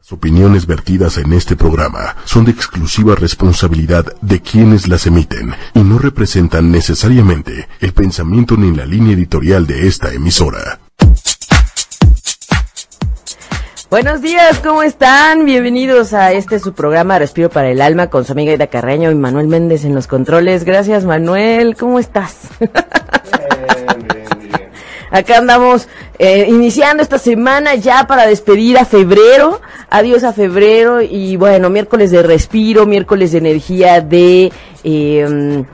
Las opiniones vertidas en este programa son de exclusiva responsabilidad de quienes las emiten y no representan necesariamente el pensamiento ni la línea editorial de esta emisora. Buenos días, ¿cómo están? Bienvenidos a este su programa Respiro para el Alma con su amiga Ida Carreño y Manuel Méndez en los controles. Gracias, Manuel. ¿Cómo estás? Bien, bien, bien. Acá andamos eh, iniciando esta semana ya para despedir a febrero. Adiós a febrero y bueno, miércoles de respiro, miércoles de energía de... Eh,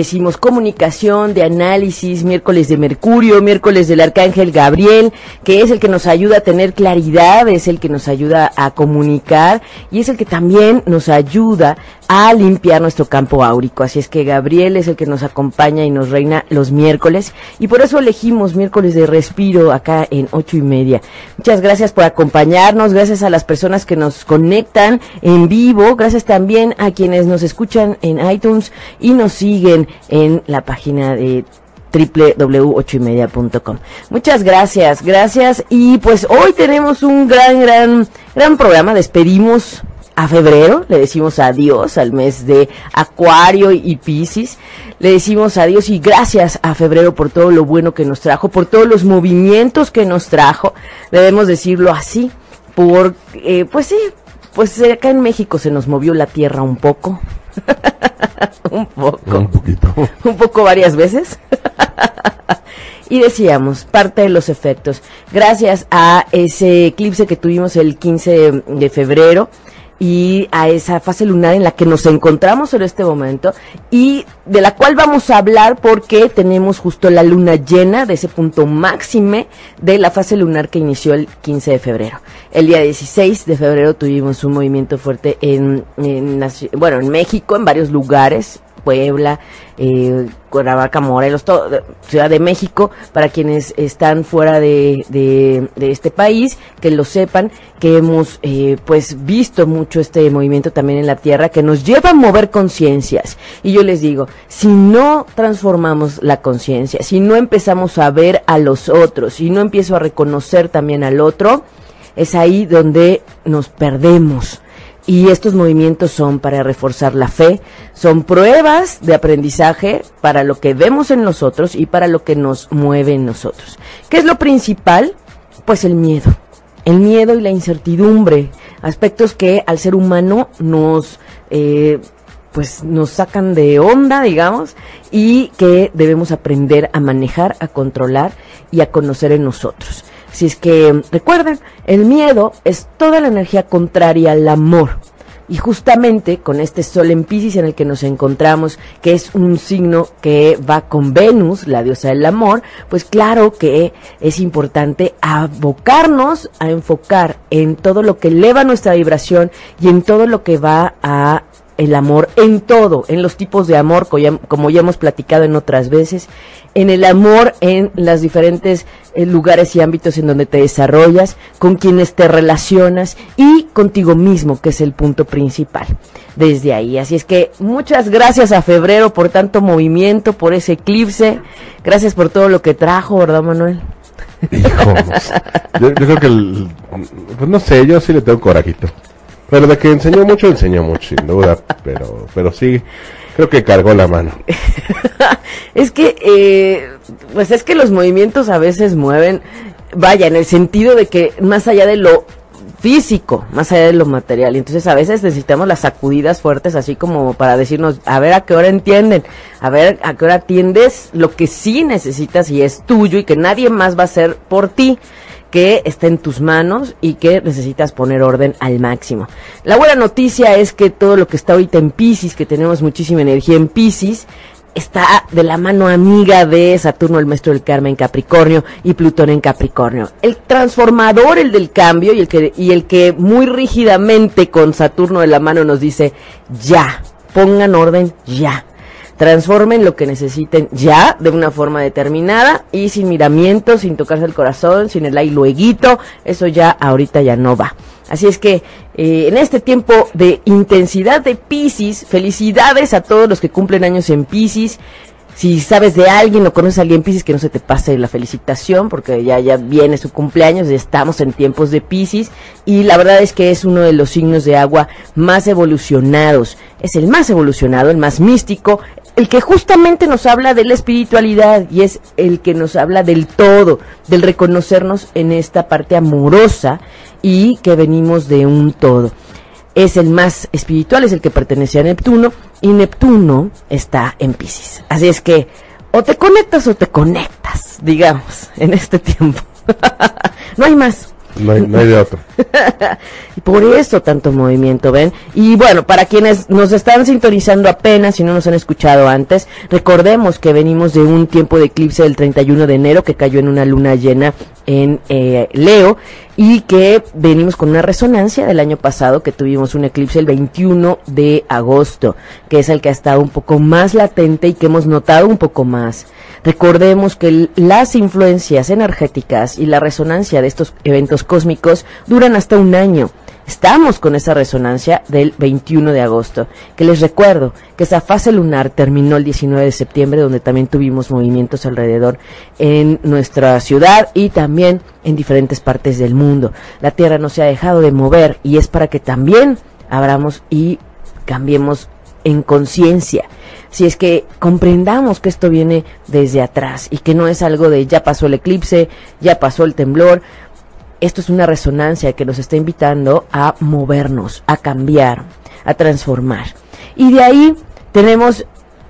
decimos comunicación, de análisis, miércoles de Mercurio, miércoles del Arcángel Gabriel, que es el que nos ayuda a tener claridad, es el que nos ayuda a comunicar y es el que también nos ayuda a limpiar nuestro campo áurico. Así es que Gabriel es el que nos acompaña y nos reina los miércoles y por eso elegimos miércoles de respiro acá en ocho y media. Muchas gracias por acompañarnos, gracias a las personas que nos conectan en vivo, gracias también a quienes nos escuchan en iTunes y nos siguen en la página de www.ochoymedia.com. Muchas gracias, gracias y pues hoy tenemos un gran, gran, gran programa. Despedimos a febrero, le decimos adiós al mes de Acuario y Piscis, le decimos adiós y gracias a febrero por todo lo bueno que nos trajo, por todos los movimientos que nos trajo, debemos decirlo así, por, eh, pues sí, pues acá en México se nos movió la tierra un poco, un poco, un poquito, un poco varias veces. y decíamos, parte de los efectos, gracias a ese eclipse que tuvimos el 15 de febrero, y a esa fase lunar en la que nos encontramos en este momento y de la cual vamos a hablar porque tenemos justo la luna llena de ese punto máxime de la fase lunar que inició el 15 de febrero. El día 16 de febrero tuvimos un movimiento fuerte en, en bueno, en México, en varios lugares, Puebla, eh, Cuernavaca, Morelos, todo, Ciudad de México, para quienes están fuera de, de, este país, que lo sepan, que hemos eh, pues visto mucho este movimiento también en la Tierra, que nos lleva a mover conciencias. Y yo les digo, si no transformamos la conciencia, si no empezamos a ver a los otros, si no empiezo a reconocer también al otro, es ahí donde nos perdemos y estos movimientos son para reforzar la fe, son pruebas de aprendizaje para lo que vemos en nosotros y para lo que nos mueve en nosotros. ¿Qué es lo principal? Pues el miedo. El miedo y la incertidumbre, aspectos que al ser humano nos, eh, pues nos sacan de onda, digamos, y que debemos aprender a manejar, a controlar y a conocer en nosotros. Si es que recuerden, el miedo es toda la energía contraria al amor. Y justamente con este sol en Pisces en el que nos encontramos, que es un signo que va con Venus, la diosa del amor, pues claro que es importante abocarnos a enfocar en todo lo que eleva nuestra vibración y en todo lo que va a el amor en todo, en los tipos de amor, como ya hemos platicado en otras veces, en el amor en los diferentes eh, lugares y ámbitos en donde te desarrollas, con quienes te relacionas y contigo mismo, que es el punto principal desde ahí. Así es que muchas gracias a febrero por tanto movimiento, por ese eclipse, gracias por todo lo que trajo, ¿verdad Manuel? Hijo, yo, creo que, pues no sé, yo sí le tengo corajito. Pero de que enseñó mucho, enseñó mucho, sin duda. Pero, pero sí, creo que cargó la mano. es que, eh, pues es que los movimientos a veces mueven, vaya, en el sentido de que más allá de lo físico, más allá de lo material. Entonces a veces necesitamos las sacudidas fuertes así como para decirnos, a ver a qué hora entienden, a ver a qué hora atiendes lo que sí necesitas y es tuyo y que nadie más va a hacer por ti que está en tus manos y que necesitas poner orden al máximo. La buena noticia es que todo lo que está ahorita en Pisces, que tenemos muchísima energía en Pisces, está de la mano amiga de Saturno, el maestro del karma en Capricornio y Plutón en Capricornio. El transformador, el del cambio y el que, y el que muy rígidamente con Saturno de la mano nos dice, ya, pongan orden ya transformen lo que necesiten ya de una forma determinada y sin miramientos, sin tocarse el corazón, sin el ay lueguito, eso ya ahorita ya no va. Así es que eh, en este tiempo de intensidad de Pisces, felicidades a todos los que cumplen años en Pisces. Si sabes de alguien o conoces a alguien Piscis, que no se te pase la felicitación, porque ya, ya viene su cumpleaños, ya estamos en tiempos de Piscis, y la verdad es que es uno de los signos de agua más evolucionados. Es el más evolucionado, el más místico, el que justamente nos habla de la espiritualidad y es el que nos habla del todo, del reconocernos en esta parte amorosa y que venimos de un todo. Es el más espiritual, es el que pertenece a Neptuno y Neptuno está en Pisces. Así es que o te conectas o te conectas, digamos, en este tiempo. no hay más. No hay, no por eso tanto movimiento, ¿ven? Y bueno, para quienes nos están sintonizando apenas y no nos han escuchado antes, recordemos que venimos de un tiempo de eclipse del 31 de enero que cayó en una luna llena en eh, Leo y que venimos con una resonancia del año pasado que tuvimos un eclipse el 21 de agosto, que es el que ha estado un poco más latente y que hemos notado un poco más. Recordemos que las influencias energéticas y la resonancia de estos eventos cósmicos duran hasta un año. Estamos con esa resonancia del 21 de agosto, que les recuerdo que esa fase lunar terminó el 19 de septiembre, donde también tuvimos movimientos alrededor en nuestra ciudad y también en diferentes partes del mundo. La Tierra no se ha dejado de mover y es para que también abramos y cambiemos en conciencia si es que comprendamos que esto viene desde atrás y que no es algo de ya pasó el eclipse, ya pasó el temblor. Esto es una resonancia que nos está invitando a movernos, a cambiar, a transformar. Y de ahí tenemos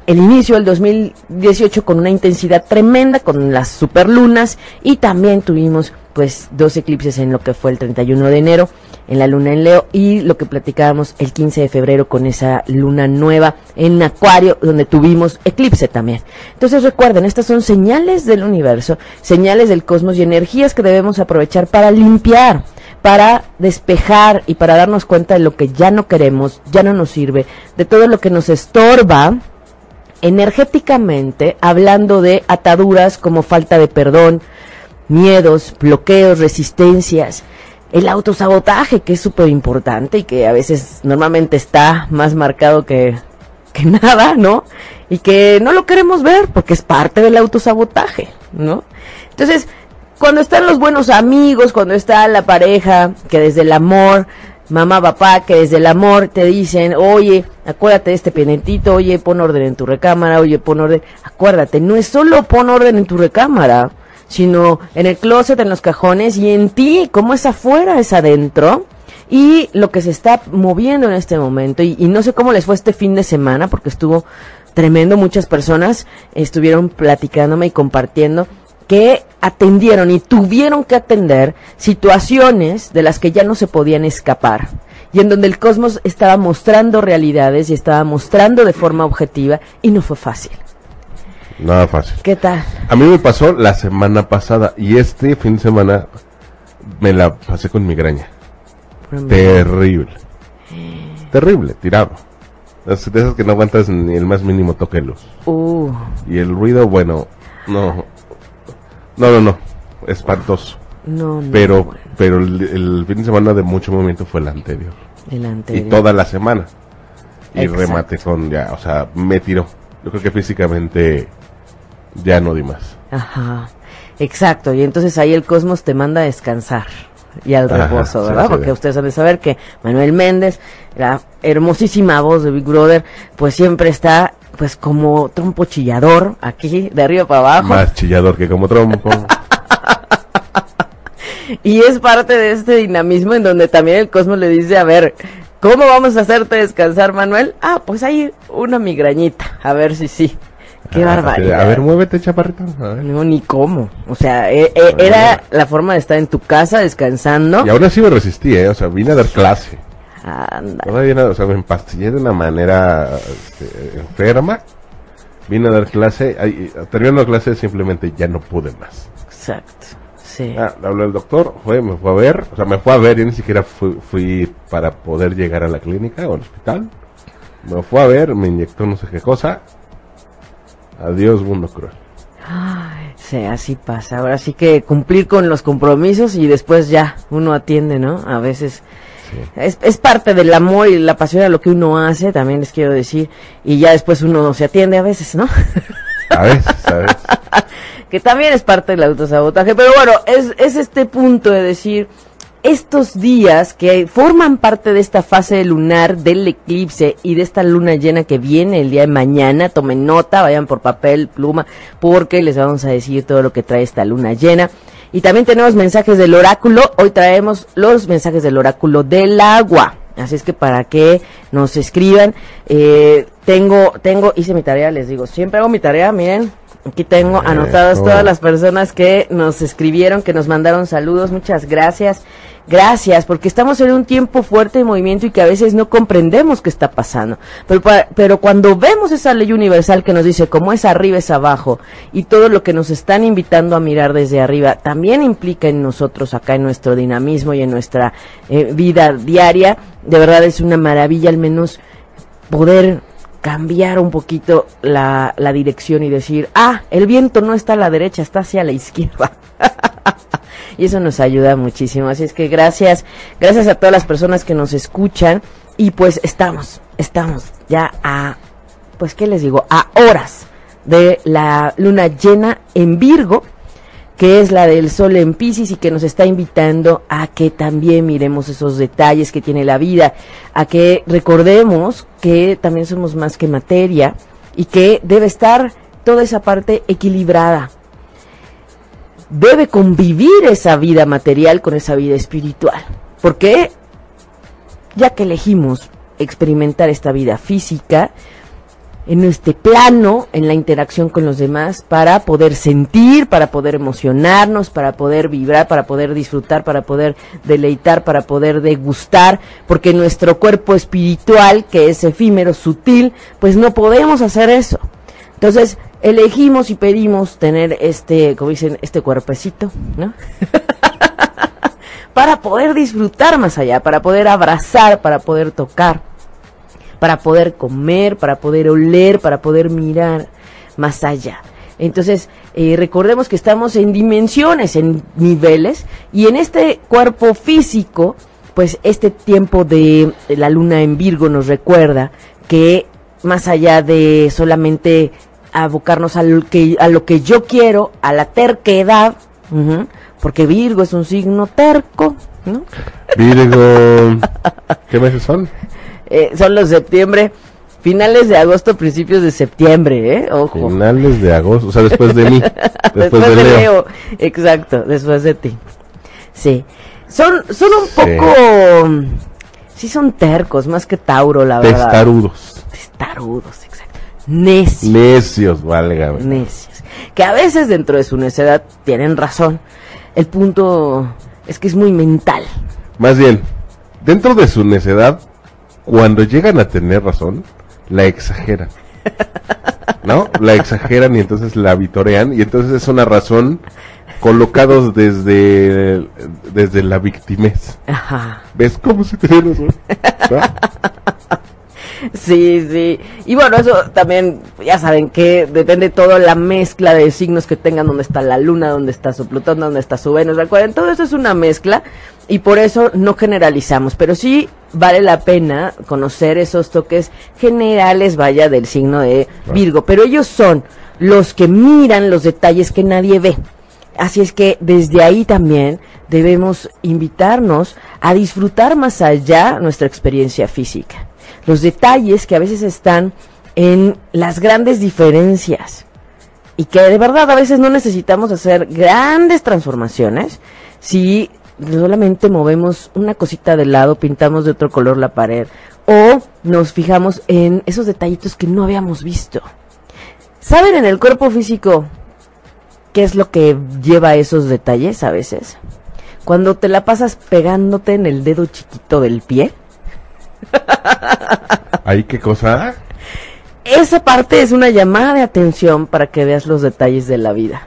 el inicio del 2018 con una intensidad tremenda, con las superlunas y también tuvimos pues dos eclipses en lo que fue el 31 de enero en la luna en Leo y lo que platicábamos el 15 de febrero con esa luna nueva en Acuario donde tuvimos eclipse también. Entonces recuerden, estas son señales del universo, señales del cosmos y energías que debemos aprovechar para limpiar, para despejar y para darnos cuenta de lo que ya no queremos, ya no nos sirve, de todo lo que nos estorba energéticamente, hablando de ataduras como falta de perdón, miedos, bloqueos, resistencias, el autosabotaje, que es súper importante y que a veces normalmente está más marcado que, que nada, ¿no? Y que no lo queremos ver porque es parte del autosabotaje, ¿no? Entonces, cuando están los buenos amigos, cuando está la pareja, que desde el amor, mamá, papá, que desde el amor te dicen, oye, acuérdate de este pendientito, oye, pon orden en tu recámara, oye, pon orden, acuérdate, no es solo pon orden en tu recámara, sino en el closet, en los cajones y en ti, como es afuera, es adentro. Y lo que se está moviendo en este momento, y, no sé cómo les fue este fin de semana, porque estuvo tremendo, muchas personas estuvieron platicándome y compartiendo que atendieron y tuvieron que atender situaciones de las que ya no se podían escapar y en donde el cosmos estaba mostrando realidades y estaba mostrando de forma objetiva y no fue fácil. Nada fácil. ¿Qué tal? A mí me pasó la semana pasada y este fin de semana me la pasé con migraña. Terrible. Terrible, tirado. de esas que no aguantas ni el más mínimo toque luz. Uh. Y el ruido, bueno, no. No, no, no. Espantoso. No, no. Pero, pero el, fin de semana de mucho movimiento fue el anterior. El anterior. Y toda la semana. Y Exacto. remate con ya, o sea, me tiró. Yo creo que físicamente ya no di más. Ajá. Exacto, y entonces ahí el cosmos te manda a descansar y al Ajá, reposo, ¿verdad? sí, Porque ustedes han de saber que Manuel Méndez, la hermosísima voz de Big Brother, pues siempre está pues como trompo chillador aquí de arriba para abajo Más chillador que como trompo. y es parte de este dinamismo en donde también el cosmos le dice, a ver, ¿cómo vamos a hacerte descansar, Manuel? Ah, pues hay una migrañita, a ver si sí. Qué Ah, barbaridad. A ver, muévete, chaparrito. A ver. No, ni cómo. O sea, e- e- era la forma de estar en tu casa descansando. Y aún así me resistí, ¿eh? O sea, vine a dar clase. Anda. Todavía o sea, me empastillé de una manera este, enferma. Vine a dar clase. ahí, terminando la clase simplemente ya no pude más. Exacto. Sí. Ah, le habló el doctor, fue, me fue a ver. O sea, me fue a ver, yo ni siquiera fui, fui para poder llegar a la clínica o al hospital. Me fue a ver, me inyectó no sé qué cosa. Adiós, mundo cruel. Ay, sí, así pasa. Ahora sí que cumplir con los compromisos y después ya uno atiende, ¿no? A veces Sí. es, es parte del amor y la pasión a lo que uno hace, también les quiero decir. Y ya después uno se atiende a veces, ¿no? A veces, a veces. que también es parte del autosabotaje. Pero bueno, es, es este punto de decir, estos días que forman parte de esta fase lunar del eclipse y de esta luna llena que viene el día de mañana, tomen nota, vayan por papel, pluma, porque les vamos a decir todo lo que trae esta luna llena. Y también tenemos mensajes del oráculo. Hoy traemos los mensajes del oráculo del agua. Así es que para que nos escriban, eh, tengo, tengo, hice mi tarea, les digo, siempre hago mi tarea, miren, aquí tengo anotadas todas las personas que nos escribieron, que nos mandaron saludos, muchas gracias. Gracias, porque estamos en un tiempo fuerte de movimiento y que a veces no comprendemos qué está pasando. Pero, pero cuando vemos esa ley universal que nos dice cómo es arriba es abajo y todo lo que nos están invitando a mirar desde arriba también implica en nosotros acá en nuestro dinamismo y en nuestra eh, vida diaria, de verdad es una maravilla al menos poder cambiar un poquito la, la dirección y decir, ah, el viento no está a la derecha, está hacia la izquierda. y eso nos ayuda muchísimo. Así es que gracias, gracias a todas las personas que nos escuchan y pues estamos, estamos ya a, pues qué les digo, a horas de la luna llena en Virgo que es la del sol en Pisces y que nos está invitando a que también miremos esos detalles que tiene la vida, a que recordemos que también somos más que materia y que debe estar toda esa parte equilibrada, debe convivir esa vida material con esa vida espiritual. Porque ya que elegimos experimentar esta vida física, en este plano, en la interacción con los demás, para poder sentir, para poder emocionarnos, para poder vibrar, para poder disfrutar, para poder deleitar, para poder degustar, porque nuestro cuerpo espiritual, que es efímero, sutil, pues no podemos hacer eso. Entonces, elegimos y pedimos tener este, como dicen, este cuerpecito, ¿no? para poder disfrutar más allá, para poder abrazar, para poder tocar, para poder comer, para poder oler, para poder mirar más allá. Entonces, eh, recordemos que estamos en dimensiones, en niveles, y en este cuerpo físico, pues este tiempo de la luna en Virgo nos recuerda que más allá de solamente abocarnos a lo que, a lo que yo quiero, a la terquedad, porque Virgo es un signo terco, ¿no? Virgo, ¿qué meses son? Eh, son los septiembre, finales de agosto, principios de septiembre, ¿eh? Ojo. Finales de agosto, o sea, después de mí. después, de, Leo. Exacto, después de ti. Sí. Son, son un poco... Sí son tercos, más que Tauro, la verdad. Testarudos. Testarudos, necios. Necios, válgame. Necios. Que a veces dentro de su necedad tienen razón. El punto es que es muy mental. Más bien, dentro de su necedad, cuando llegan a tener razón, la exageran. ¿No? La exageran y entonces la vitorean y entonces es una razón colocados desde desde la victimez. Ajá. ¿Ves cómo se tiene razón? Sí, sí. Y bueno, eso también, ya saben que depende todo la mezcla de signos que tengan, donde está la luna, donde está su Plutón, donde está su Venus. Recuerden, todo eso es una mezcla y por eso no generalizamos, pero sí vale la pena conocer esos toques generales, vaya, del signo de Virgo. Pero ellos son los que miran los detalles que nadie ve. Así es que desde ahí también debemos invitarnos a disfrutar más allá nuestra experiencia física los detalles que a veces están en las grandes diferencias y que de verdad a veces no necesitamos hacer grandes transformaciones si solamente movemos una cosita de lado, pintamos de otro color la pared o nos fijamos en esos detallitos que no habíamos visto. ¿Saben en el cuerpo físico qué es lo que lleva esos detalles a veces? Cuando te la pasas pegándote en el dedo chiquito del pie ¿Ahí qué cosa? Esa parte es una llamada de atención para que veas los detalles de la vida.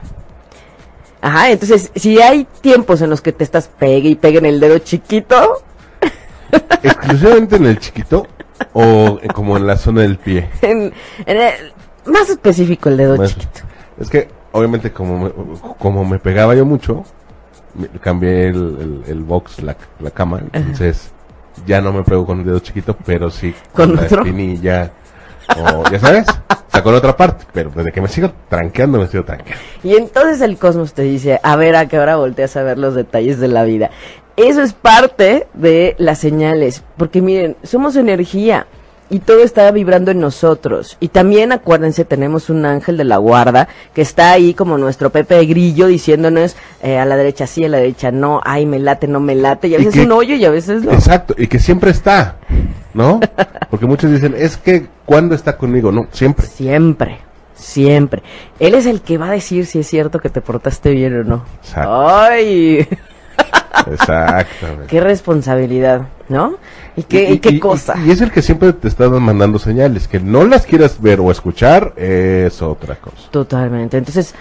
Ajá, entonces, si hay tiempos en los que te estás pegue y pegue en el dedo chiquito. ¿Exclusivamente en el chiquito o como en la zona del pie? En, más específico el dedo chiquito. Es que, obviamente, como me, como me pegaba yo mucho, cambié el, box, la, la cama, entonces ya no me pego con un dedo chiquito, pero sí con, la espinilla O, ya sabes, sacó la otra parte, pero desde que me sigo tranqueando, me sigo tranqueando. Y entonces el cosmos te dice, a ver a qué hora volteas a ver los detalles de la vida. Eso es parte de las señales, porque miren, somos energía y todo está vibrando en nosotros. Y también acuérdense, tenemos un ángel de la guarda que está ahí como nuestro Pepe Grillo diciéndonos eh, a la derecha sí, a la derecha no, ay, me late, no me late, y a veces un hoyo y a veces no. Exacto, y que siempre está, ¿no? Porque muchos dicen, es que cuando está conmigo, no, siempre. Siempre. Siempre. Él es el que va a decir si es cierto que te portaste bien o no. Exacto. Ay. Exactamente. qué responsabilidad, ¿no? Y qué, y, qué cosa. Y, es el que siempre te está mandando señales. Que no las quieras ver o escuchar es otra cosa. Totalmente. Entonces,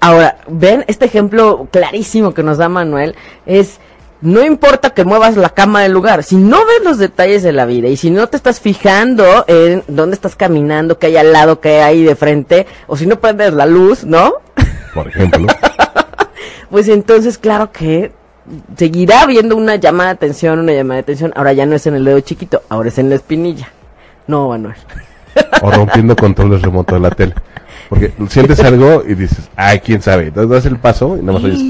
ahora, ven este ejemplo clarísimo que nos da Manuel. Es, no importa que muevas la cama del lugar, si no ves los detalles de la vida y si no te estás fijando en dónde estás caminando, qué hay al lado, qué hay de frente, o si no prendes la luz, ¿no? Por ejemplo. pues entonces, claro que seguirá habiendo una llamada de atención, una llamada de atención. Ahora ya no es en el dedo chiquito, ahora es en la espinilla. No, Manuel. O rompiendo controles remotos de la tele. Porque sientes algo y dices, ay, quién sabe. Entonces das el paso y nada más oyes.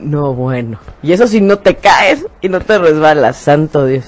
No, bueno. Y eso si no te caes y no te resbalas, santo Dios.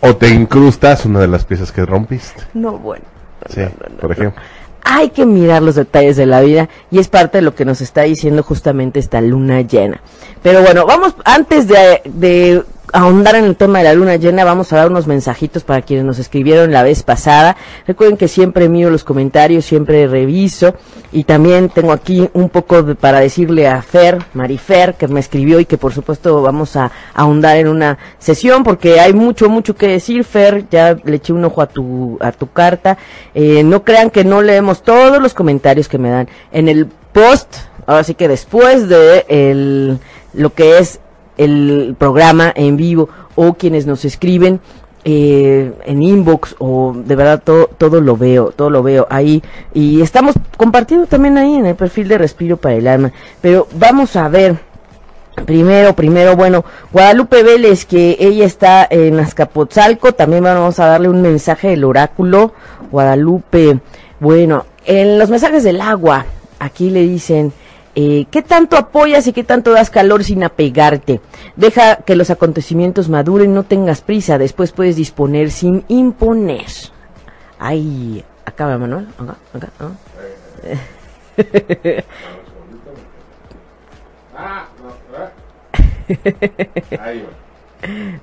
O te incrustas una de las piezas que rompiste. No, bueno. Sí, por ejemplo hay que mirar los detalles de la vida y es parte de lo que nos está diciendo justamente esta luna llena. Pero bueno, vamos, antes de, ahondar en el tema de la luna llena, vamos a dar unos mensajitos para quienes nos escribieron la vez pasada. Recuerden que siempre miro los comentarios, siempre reviso y también tengo aquí un poco para decirle a Fer, Marifer, que me escribió y que por supuesto vamos a, ahondar en una sesión porque hay mucho, mucho que decir. Fer, ya le eché un ojo a tu, a tu carta. Eh, no crean que no leemos todos los comentarios que me dan en el post. Ahora sí que después de el, lo que es el programa en vivo o quienes nos escriben eh, en inbox o de verdad todo, todo lo veo, todo lo veo ahí y estamos compartiendo también ahí en el perfil de Respiro para el Alma. Pero vamos a ver, primero, primero, bueno, Guadalupe Vélez, que ella está en Azcapotzalco, también vamos a darle un mensaje del oráculo. Guadalupe, bueno, en los mensajes del agua, aquí le dicen, eh, ¿Qué tanto apoyas y qué tanto das calor sin apegarte? Deja que los acontecimientos maduren, no tengas prisa, después puedes disponer sin imponer. Ay, acaba Manuel, acá, acá,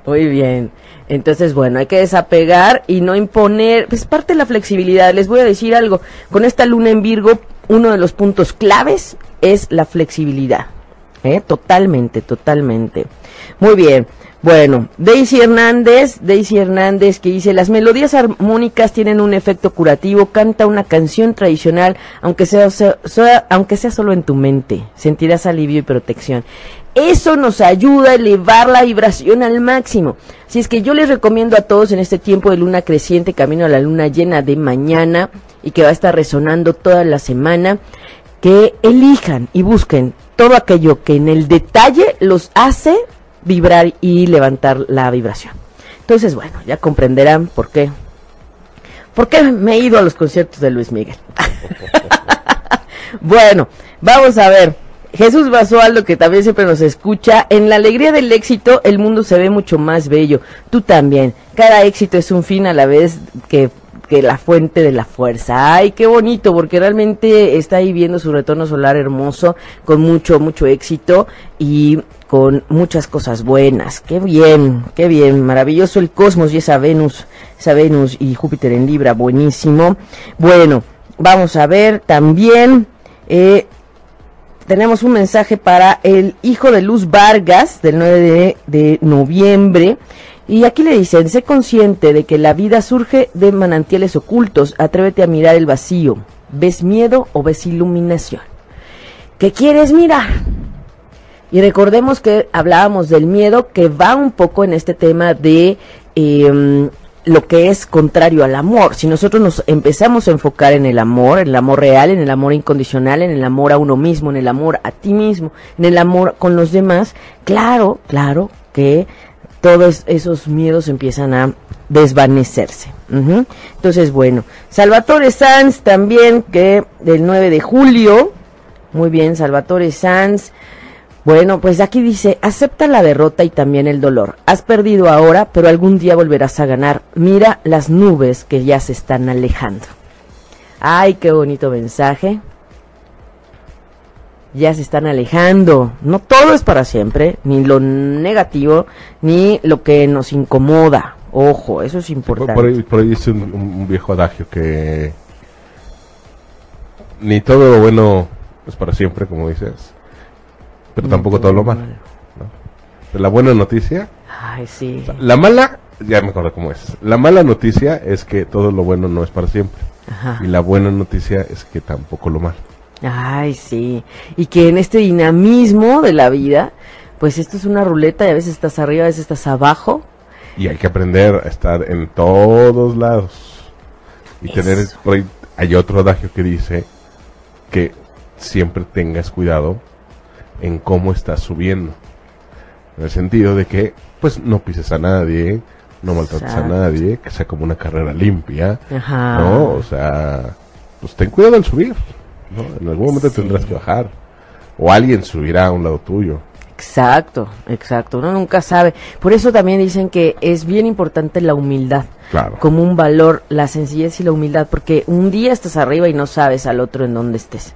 Muy bien. Entonces, bueno, hay que desapegar y no imponer. Es parte de la flexibilidad. Les voy a decir algo. Con esta luna en Virgo, uno de los puntos claves es la flexibilidad. ¿eh? Totalmente, totalmente. Muy bien. Bueno, Daisy Hernández, Daisy Hernández que dice, las melodías armónicas tienen un efecto curativo, canta una canción tradicional, aunque sea, aunque sea solo en tu mente, sentirás alivio y protección. Eso nos ayuda a elevar la vibración al máximo. Si es que yo les recomiendo a todos en este tiempo de luna creciente, camino a la luna llena de mañana y que va a estar resonando toda la semana, que elijan y busquen todo aquello que en el detalle los hace vibrar y levantar la vibración. Entonces, bueno, ya comprenderán por qué. ¿Por qué me he ido a los conciertos de Luis Miguel? bueno, vamos a ver. Jesús Basualdo, que también siempre nos escucha, en la alegría del éxito el mundo se ve mucho más bello. Tú también. Cada éxito es un fin a la vez que que la fuente de la fuerza. Ay, qué bonito, porque realmente está ahí viendo su retorno solar hermoso, con mucho, mucho éxito y con muchas cosas buenas. Qué bien, qué bien, maravilloso el cosmos y esa Venus, esa Venus y Júpiter en Libra, buenísimo. Bueno, vamos a ver también, eh, tenemos un mensaje para el hijo de Luz Vargas del 9 de, de noviembre. Y aquí le dicen, sé consciente de que la vida surge de manantiales ocultos, atrévete a mirar el vacío. ¿Ves miedo o ves iluminación? ¿Qué quieres mirar? Y recordemos que hablábamos del miedo que va un poco en este tema de em, lo que es contrario al amor. Si nosotros nos empezamos a enfocar en el amor, en el amor real, en el amor incondicional, en el amor a uno mismo, en el amor a ti mismo, en el amor con los demás, claro, claro que todos esos miedos empiezan a desvanecerse. Entonces, bueno, Salvatore Sanz también, que del 9 de julio, muy bien, Salvatore Sanz, bueno, pues aquí dice, acepta la derrota y también el dolor. Has perdido ahora, pero algún día volverás a ganar. Mira las nubes que ya se están alejando. Ay, qué bonito mensaje. Ya se están alejando. No todo es para siempre, ni lo negativo, ni lo que nos incomoda. Ojo, eso es importante. por, ahí, dice un, viejo adagio que ni todo lo bueno es para siempre, como dices, pero tampoco todo lo malo. La buena noticia. Ay, sí. la mala, ya me acuerdo cómo es. La mala noticia es que todo lo bueno no es para siempre. Y la buena noticia es que tampoco lo malo. Ay, sí. Y que en este dinamismo de la vida, pues esto es una ruleta y a veces estás arriba, a veces estás abajo. Y hay que aprender a estar en todos lados. Y tener, hay otro adagio que dice que siempre tengas cuidado en cómo estás subiendo. En el sentido de que, pues, no pises a nadie, no maltrates a nadie, que sea como una carrera limpia, ¿no? O sea, pues ten cuidado al subir, ¿no? En algún momento tendrás que bajar, o alguien subirá a un lado tuyo. Exacto, exacto, uno nunca sabe. Por eso también dicen que es bien importante la humildad. Claro. Como un valor, la sencillez y la humildad, porque un día estás arriba y no sabes al otro en dónde estés.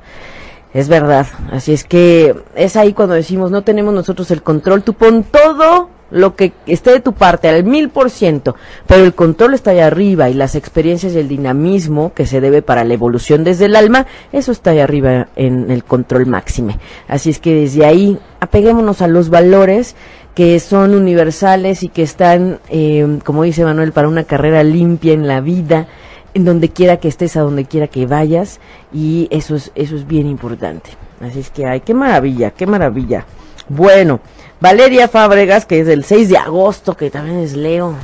Es verdad, así es que es ahí cuando decimos no tenemos nosotros el control, tú pon todo lo que esté de tu parte al mil por ciento, pero el control está allá arriba y las experiencias y el dinamismo que se debe para la evolución desde el alma, eso está allá arriba en el control máxime. Así es que desde ahí apeguémonos a los valores que son universales y que están, eh, como dice Manuel, para una carrera limpia en la vida, en donde quiera que estés, a donde quiera que vayas, y eso es, eso es bien importante. Así es que, ay, qué maravilla, qué maravilla. Bueno, Valeria Fábregas, que es del 6 de agosto, que también es Leo.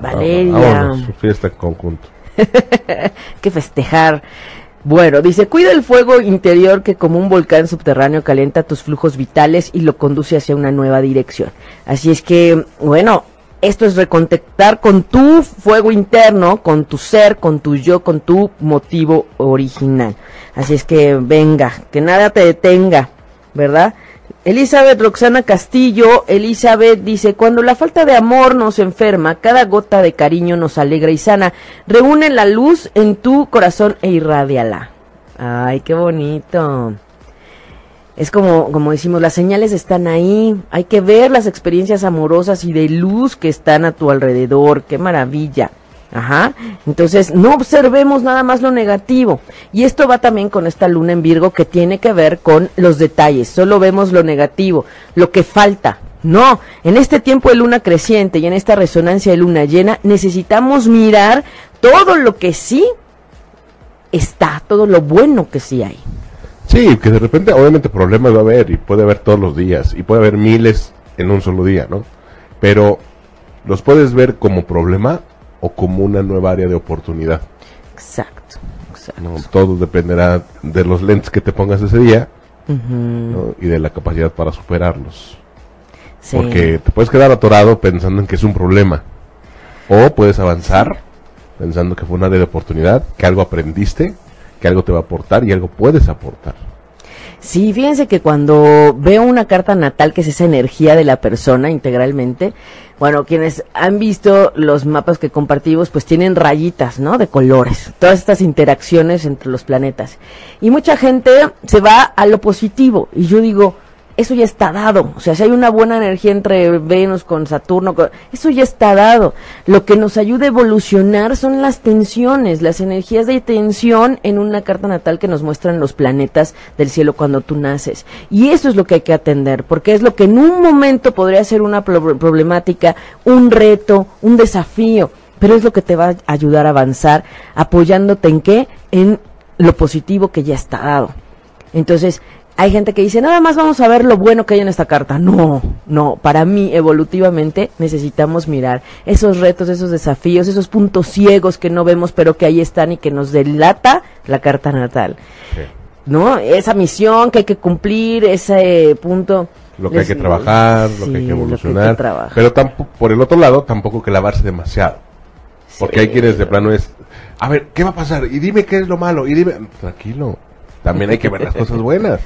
Valeria. su fiesta en conjunto. que festejar. Bueno, dice, cuida el fuego interior que como un volcán subterráneo calienta tus flujos vitales y lo conduce hacia una nueva dirección. Así es que, bueno, esto es recontactar con tu fuego interno, con tu ser, con tu yo, con tu motivo original. Así es que venga, que nada te detenga, ¿verdad? Elizabeth Roxana Castillo, Elizabeth dice, cuando la falta de amor nos enferma, cada gota de cariño nos alegra y sana. Reúne la luz en tu corazón e irradiala. Ay, qué bonito. Es como, como decimos, las señales están ahí. Hay que ver las experiencias amorosas y de luz que están a tu alrededor. Qué maravilla. Ajá. Entonces, no observemos nada más lo negativo. Y esto va también con esta luna en Virgo que tiene que ver con los detalles. Solo vemos lo negativo, lo que falta. No, en este tiempo de luna creciente y en esta resonancia de luna llena, necesitamos mirar todo lo que sí está, todo lo bueno que sí hay. Sí, que de repente, obviamente, problemas va a haber y puede haber todos los días y puede haber miles en un solo día, ¿no? Pero los puedes ver como problema o como una nueva área de oportunidad. Exacto, exacto. Todo dependerá de los lentes que te pongas ese día y de la capacidad para superarlos. Porque te puedes quedar atorado pensando en que es un problema. O puedes avanzar pensando que fue un área de oportunidad, que algo aprendiste, que algo te va a aportar y algo puedes aportar. Sí, fíjense que cuando veo una carta natal, que es esa energía de la persona integralmente, bueno, quienes han visto los mapas que compartimos, pues tienen rayitas, ¿no? De colores, todas estas interacciones entre los planetas. Y mucha gente se va a lo positivo. Y yo digo, eso ya está dado. O sea, si hay una buena energía entre Venus con Saturno, eso ya está dado. Lo que nos ayuda a evolucionar son las tensiones, las energías de tensión en una carta natal que nos muestran los planetas del cielo cuando tú naces. Y eso es lo que hay que atender, porque es lo que en un momento podría ser una problemática, un reto, un desafío, pero es lo que te va a ayudar a avanzar, apoyándote en qué? En lo positivo que ya está dado. Entonces, hay gente que dice, nada más vamos a ver lo bueno que hay en esta carta. No, no, para mí evolutivamente necesitamos mirar esos retos, esos desafíos, esos puntos ciegos que no vemos pero que ahí están y que nos delata la carta natal. ¿No? Esa misión que hay que cumplir, ese punto. Lo que hay que trabajar, lo que hay que evolucionar. pero tampoco, por el otro lado, tampoco que lavarse demasiado. Porque hay quienes de plano es, a ver, ¿qué va a pasar? Y dime qué es lo malo, y dime, tranquilo, también hay que ver las cosas buenas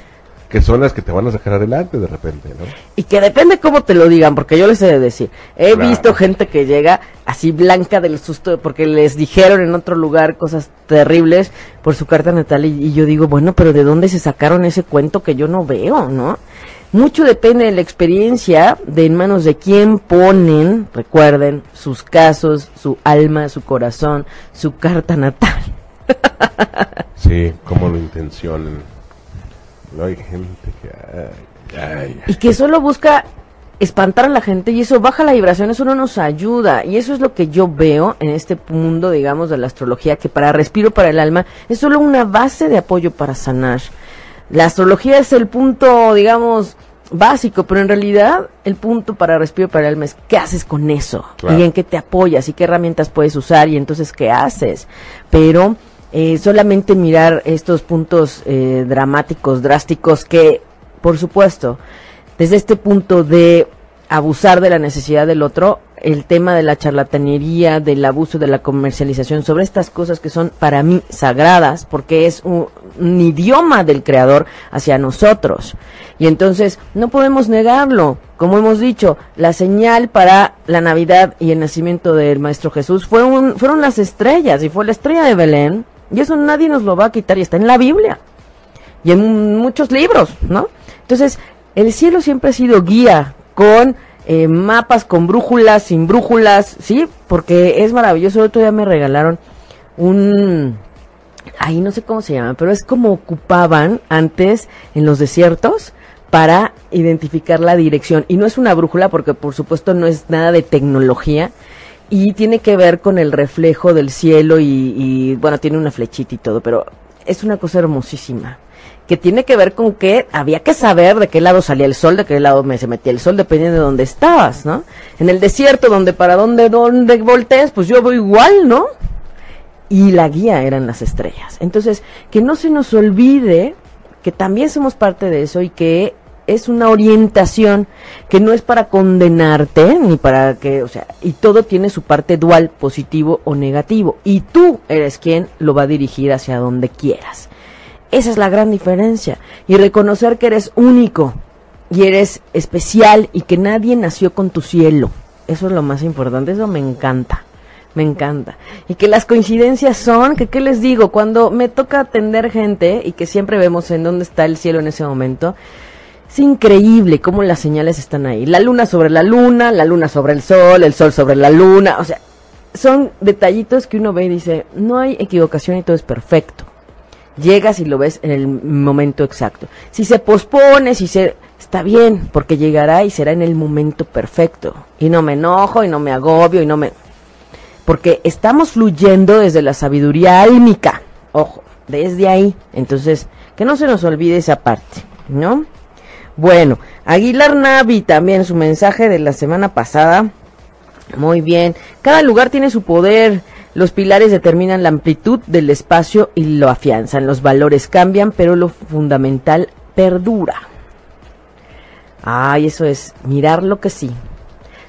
que son las que te van a sacar adelante de repente, ¿no? Y que depende cómo te lo digan, porque yo les he de decir, he visto gente que llega así blanca del susto porque les dijeron en otro lugar cosas terribles por su carta natal y, yo digo, bueno, pero ¿de dónde se sacaron ese cuento que yo no veo, no? Mucho depende de la experiencia, de en manos de quién ponen, recuerden, sus casos, su alma, su corazón, su carta natal. sí, cómo lo intencionen hay gente que... Y que solo busca espantar a la gente y eso baja la vibración, eso no nos ayuda. Y eso es lo que yo veo en este mundo, digamos, de la astrología, que para respiro para el alma es solo una base de apoyo para sanar. La astrología es el punto, digamos, básico, pero en realidad el punto para respiro para el alma es qué haces con eso y en qué te apoyas y qué herramientas puedes usar y entonces qué haces. Pero eh, solamente mirar estos puntos eh, dramáticos, drásticos, que, por supuesto, desde este punto de abusar de la necesidad del otro, el tema de la charlatanería, del abuso de la comercialización, sobre estas cosas que son para mí sagradas, porque es un, idioma del creador hacia nosotros. Y entonces no podemos negarlo. Como hemos dicho, la señal para la Navidad y el nacimiento del Maestro Jesús fue un, fueron las estrellas, y fue la estrella de Belén, y eso nadie nos lo va a quitar y está en la Biblia y en muchos libros, ¿no? Entonces, el cielo siempre ha sido guía con eh, mapas, con brújulas, sin brújulas, ¿sí? Porque es maravilloso. El otro día me regalaron un... Ahí no sé cómo se llama, pero es como ocupaban antes en los desiertos para identificar la dirección. Y no es una brújula porque por supuesto no es nada de tecnología, y tiene que ver con el reflejo del cielo y, bueno, tiene una flechita y todo, pero es una cosa hermosísima que tiene que ver con que había que saber de qué lado salía el sol, de qué lado me se metía el sol, dependiendo de dónde estabas, ¿no? En el desierto, donde para dónde, dónde voltees, pues yo voy igual, ¿no? Y la guía eran las estrellas. Entonces, que no se nos olvide que también somos parte de eso y que es una orientación que no es para condenarte ni para que, o sea, y todo tiene su parte dual, positivo o negativo, y tú eres quien lo va a dirigir hacia donde quieras. Esa es la gran diferencia y reconocer que eres único y eres especial y que nadie nació con tu cielo. Eso es lo más importante, eso me encanta. Me encanta. Y que las coincidencias son, que qué les digo, cuando me toca atender gente y que siempre vemos en dónde está el cielo en ese momento, es increíble cómo las señales están ahí. La luna sobre la luna, la luna sobre el sol, el sol sobre la luna. O sea, son detallitos que uno ve y dice, no hay equivocación y todo es perfecto. Llegas y lo ves en el momento exacto. Si se pospone, si se... Está bien, porque llegará y será en el momento perfecto. Y no me enojo y no me agobio y no me... Porque estamos fluyendo desde la sabiduría álmica. Ojo, desde ahí. Entonces, que no se nos olvide esa parte, ¿no? Bueno, Aguilar Navi también su mensaje de la semana pasada. Muy bien. Cada lugar tiene su poder. Los pilares determinan la amplitud del espacio y lo afianzan. Los valores cambian, pero lo fundamental perdura. Ay, eso es mirar lo que sí.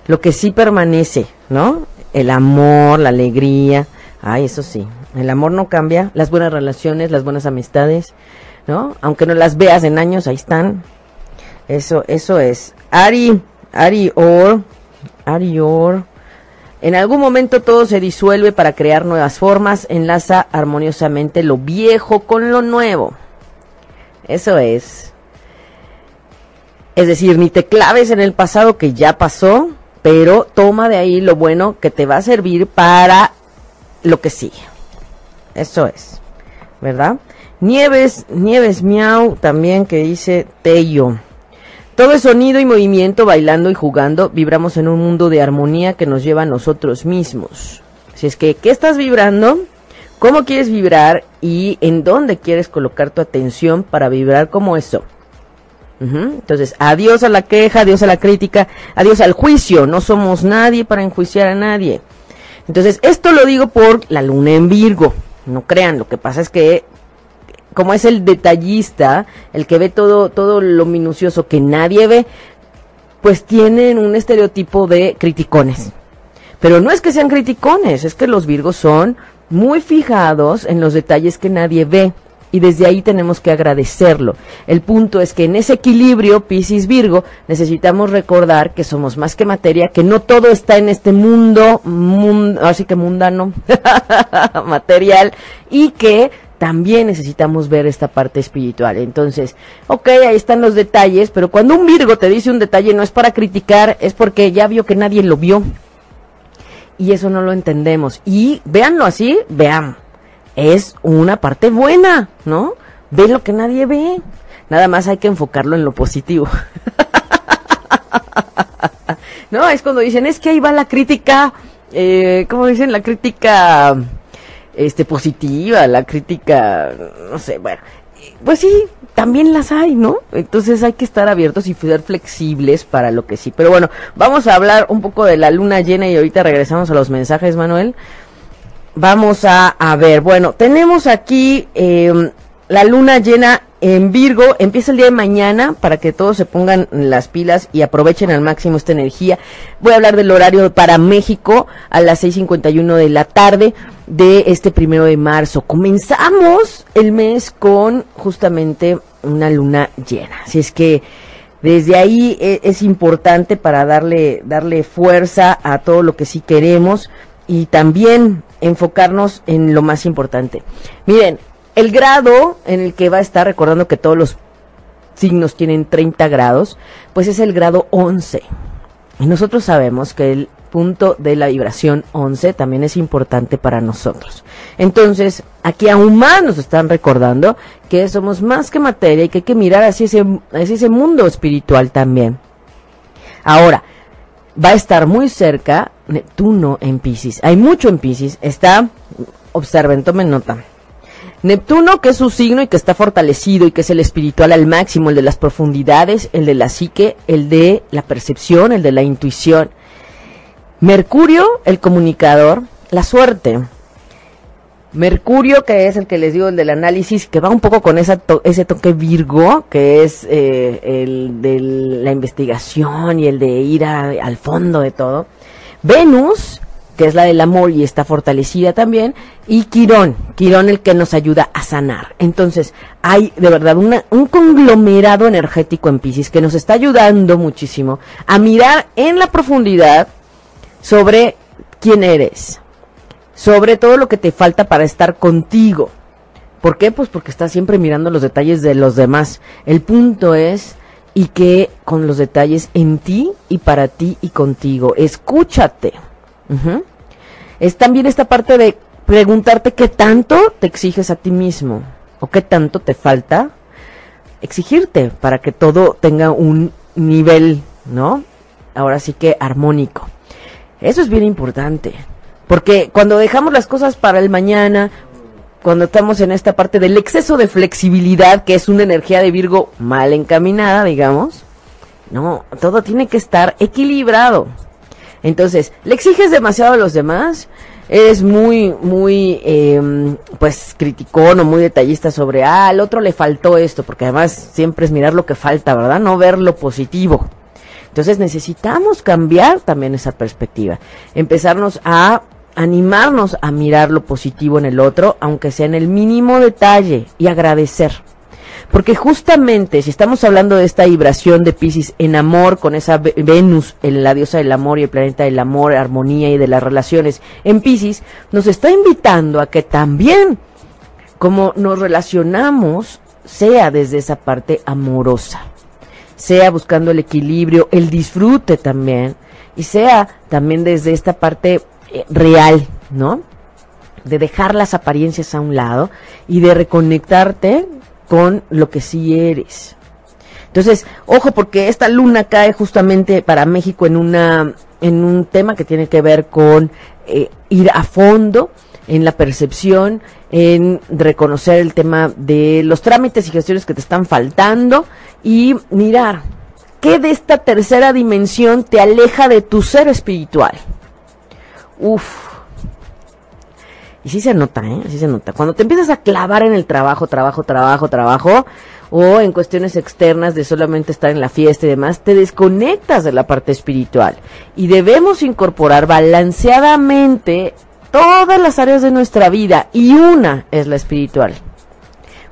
Lo que sí permanece, ¿no? El amor, la alegría. Ay, eso sí. El amor no cambia. Las buenas relaciones, las buenas amistades, ¿no? Aunque no las veas en años, ahí están. Eso, eso es. Ari, Ari Or, Ari Or. En algún momento todo se disuelve para crear nuevas formas, enlaza armoniosamente lo viejo con lo nuevo. Eso es. Es decir, ni te claves en el pasado que ya pasó, pero toma de ahí lo bueno que te va a servir para lo que sigue. Eso es. ¿Verdad? Nieves, Nieves Miau también que dice Tello. Todo es sonido y movimiento, bailando y jugando, vibramos en un mundo de armonía que nos lleva a nosotros mismos. Si es que, ¿qué estás vibrando? ¿Cómo quieres vibrar? ¿Y en dónde quieres colocar tu atención para vibrar como eso? Entonces, adiós a la queja, adiós a la crítica, adiós al juicio. No somos nadie para enjuiciar a nadie. Entonces, esto lo digo por la luna en Virgo. No crean, lo que pasa es que como es el detallista, el que ve todo, todo lo minucioso que nadie ve, pues tienen un estereotipo de criticones. Pero no es que sean criticones, es que los Virgos son muy fijados en los detalles que nadie ve y desde ahí tenemos que agradecerlo. El punto es que en ese equilibrio Piscis Virgo necesitamos recordar que somos más que materia, que no todo está en este mundo, así que mundano, material y que también necesitamos ver esta parte espiritual. Entonces, ok, ahí están los detalles, pero cuando un Virgo te dice un detalle no es para criticar, es porque ya vio que nadie lo vio. Y eso no lo entendemos. Y véanlo así, vean es una parte buena, ¿no? Ve lo que nadie ve. Nada más hay que enfocarlo en lo positivo. no, es cuando dicen, es que ahí va la crítica, eh, ¿cómo dicen? La crítica este positiva, la crítica, no sé, bueno, pues sí, también las hay, ¿no? Entonces hay que estar abiertos y ser flexibles para lo que sí. Pero bueno, vamos a hablar un poco de la luna llena y ahorita regresamos a los mensajes, Manuel. Vamos a, ver, bueno, tenemos aquí eh, la luna llena en Virgo, empieza el día de mañana para que todos se pongan las pilas y aprovechen al máximo esta energía. Voy a hablar del horario para México a las 6.51 de la tarde de este primero de marzo. Comenzamos el mes con justamente una luna llena. Así es que desde ahí e, es importante para darle, darle fuerza a todo lo que sí queremos y también enfocarnos en lo más importante. Miren, el grado en el que va a estar, recordando que todos los signos tienen 30 grados, pues es el grado 11. Y nosotros sabemos que el punto de la vibración 11 también es importante para nosotros. Entonces, aquí aún más nos están recordando que somos más que materia y que hay que mirar hacia ese, hacia ese mundo espiritual también. Ahora, va a estar muy cerca Neptuno en Pisces. Hay mucho en Pisces. Está, observen, tomen nota. Neptuno, que es su signo y que está fortalecido y que es el espiritual al máximo, el de las profundidades, el de la psique, el de la percepción, el de la intuición. Mercurio, el comunicador, la suerte. Mercurio, que es el que les digo, el del análisis, que va un poco con esa ese toque Virgo, que es eh, el de la investigación y el de ir al fondo de todo. Venus, que es la del amor y está fortalecida también, y Quirón, Quirón el que nos ayuda a sanar. Entonces, hay de verdad un conglomerado energético en Pisces que nos está ayudando muchísimo a mirar en la profundidad sobre quién eres, sobre todo lo que te falta para estar contigo. ¿Por qué? Pues porque estás siempre mirando los detalles de los demás. El punto es y que con los detalles en ti y para ti y contigo. Escúchate. Es también esta parte de preguntarte qué tanto te exiges a ti mismo o qué tanto te falta exigirte para que todo tenga un nivel, ¿no? Ahora sí que armónico. Eso es bien importante. Porque cuando dejamos las cosas para el mañana, cuando estamos en esta parte del exceso de flexibilidad, que es una energía de Virgo mal encaminada, digamos, no, todo tiene que estar equilibrado. Entonces, le exiges demasiado a los demás, eres muy, muy, eh, pues, criticón o muy detallista sobre, ah, al otro le faltó esto, porque además siempre es mirar lo que falta, ¿verdad? No ver lo positivo. Entonces necesitamos cambiar también esa perspectiva, empezarnos a animarnos a mirar lo positivo en el otro, aunque sea en el mínimo detalle, y agradecer. Porque justamente si estamos hablando de esta vibración de Pisces en amor con esa Venus, en la diosa del amor y el planeta del amor, armonía y de las relaciones en Pisces, nos está invitando a que también como nos relacionamos sea desde esa parte amorosa sea buscando el equilibrio, el disfrute también, y sea también desde esta parte eh, real, ¿no? De dejar las apariencias a un lado y de reconectarte con lo que sí eres. Entonces, ojo porque esta luna cae justamente para México en una en un tema que tiene que ver con eh, ir a fondo en la percepción, en reconocer el tema de los trámites y gestiones que te están faltando y mirar qué de esta tercera dimensión te aleja de tu ser espiritual. Uf. Y sí se nota, ¿eh? Sí se nota. Cuando te empiezas a clavar en el trabajo, trabajo, trabajo, trabajo, o en cuestiones externas de solamente estar en la fiesta y demás, te desconectas de la parte espiritual. Y debemos incorporar balanceadamente todas las áreas de nuestra vida y una es la espiritual.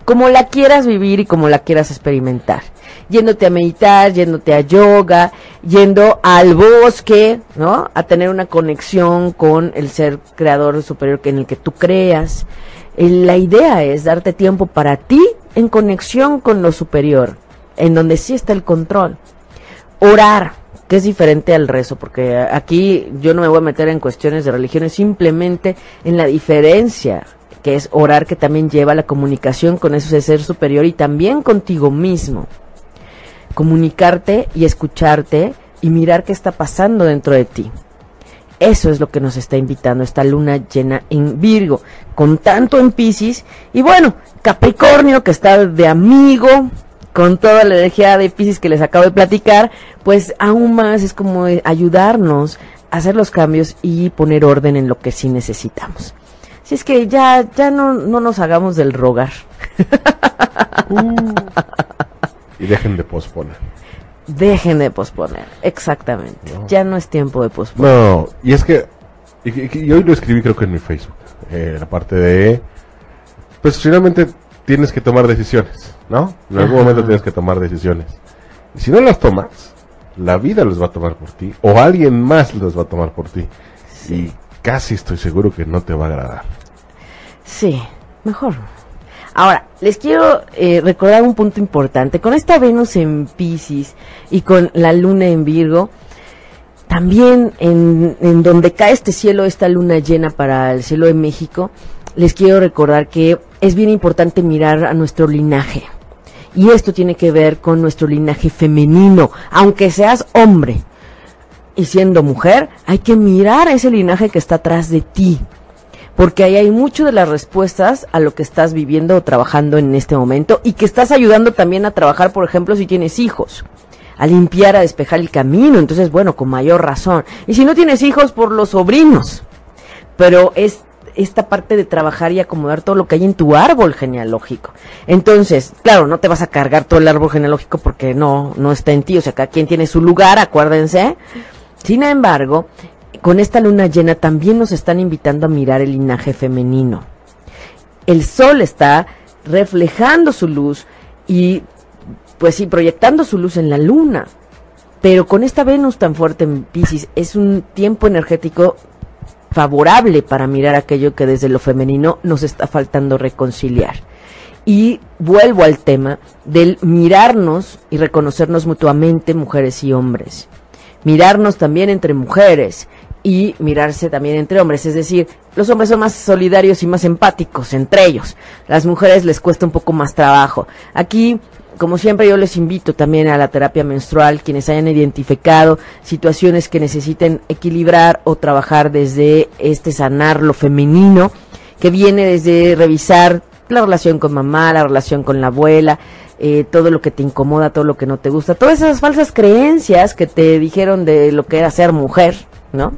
Como la quieras vivir y como la quieras experimentar. Yéndote a meditar, yéndote a yoga, yendo al bosque, ¿no? A tener una conexión con el ser creador superior en el que tú creas. Eh, la idea es darte tiempo para ti en conexión con lo superior, en donde sí está el control. Orar, que es diferente al rezo, porque aquí yo no me voy a meter en cuestiones de religiones, simplemente en la diferencia que es orar que también lleva la comunicación con ese ser superior y también contigo mismo. Comunicarte y escucharte y mirar qué está pasando dentro de ti. Eso es lo que nos está invitando esta luna llena en Virgo, con tanto en Pisces. Y bueno, Capricornio que está de amigo, con toda la energía de Pisces que les acabo de platicar, pues aún más es como ayudarnos a hacer los cambios y poner orden en lo que sí necesitamos. Si es que ya, ya no, no nos hagamos del rogar. Uh. y dejen de posponer. Dejen de posponer, exactamente. Ya no es tiempo de posponer. No, y es que, y, hoy lo escribí creo que en mi Facebook, eh, la parte de, pues finalmente tienes que tomar decisiones, ¿no? En algún momento tienes que tomar decisiones. Y si no las tomas, la vida los va a tomar por ti, o alguien más los va a tomar por ti. Y casi estoy seguro que no te va a agradar. Sí, mejor Ahora, les quiero eh, recordar un punto importante. Con esta Venus en Pisces y con la Luna en Virgo, también en, en, donde cae este cielo, esta luna llena para el cielo de México, les quiero recordar que es bien importante mirar a nuestro linaje. Y esto tiene que ver con nuestro linaje femenino. Aunque seas hombre y siendo mujer, hay que mirar ese linaje que está atrás de ti porque ahí hay mucho de las respuestas a lo que estás viviendo o trabajando en este momento y que estás ayudando también a trabajar, por ejemplo, si tienes hijos, a limpiar, a despejar el camino, entonces, bueno, con mayor razón. Y si no tienes hijos, por los sobrinos. Pero es esta parte de trabajar y acomodar todo lo que hay en tu árbol genealógico. Entonces, claro, no te vas a cargar todo el árbol genealógico porque no, no está en ti, o sea, cada quien tiene su lugar, acuérdense. Sin embargo, con esta luna llena también nos están invitando a mirar el linaje femenino. El sol está reflejando su luz y, pues sí, proyectando su luz en la luna. Pero con esta Venus tan fuerte en Pisces es un tiempo energético favorable para mirar aquello que desde lo femenino nos está faltando reconciliar. Y vuelvo al tema del mirarnos y reconocernos mutuamente mujeres y hombres. Mirarnos también entre mujeres y mirarse también entre hombres. Es decir, los hombres son más solidarios y más empáticos entre ellos. Las mujeres les cuesta un poco más trabajo. Aquí, como siempre, yo les invito también a la terapia menstrual, quienes hayan identificado situaciones que necesiten equilibrar o trabajar desde este sanar lo femenino, que viene desde revisar la relación con mamá, la relación con la abuela, eh, todo lo que te incomoda, todo lo que no te gusta, todas esas falsas creencias que te dijeron de lo que era ser mujer, ¿no?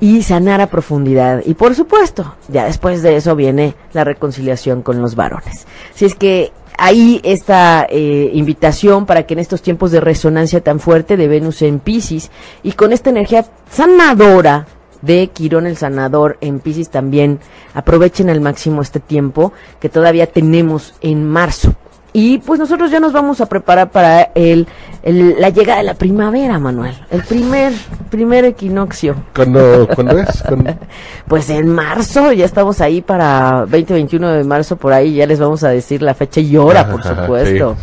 y sanar a profundidad. Y por supuesto, ya después de eso viene la reconciliación con los varones. Si es que ahí esta eh, invitación para que en estos tiempos de resonancia tan fuerte de Venus en Pisces y con esta energía sanadora de Quirón el sanador en Pisces también aprovechen al máximo este tiempo que todavía tenemos en marzo. Y pues nosotros ya nos vamos a preparar para el, la llegada de la primavera, Manuel. El primer, primer equinoccio. ¿Cuándo, es? Pues en marzo, ya estamos ahí para 20-21 de marzo, por ahí ya les vamos a decir la fecha y hora, por supuesto.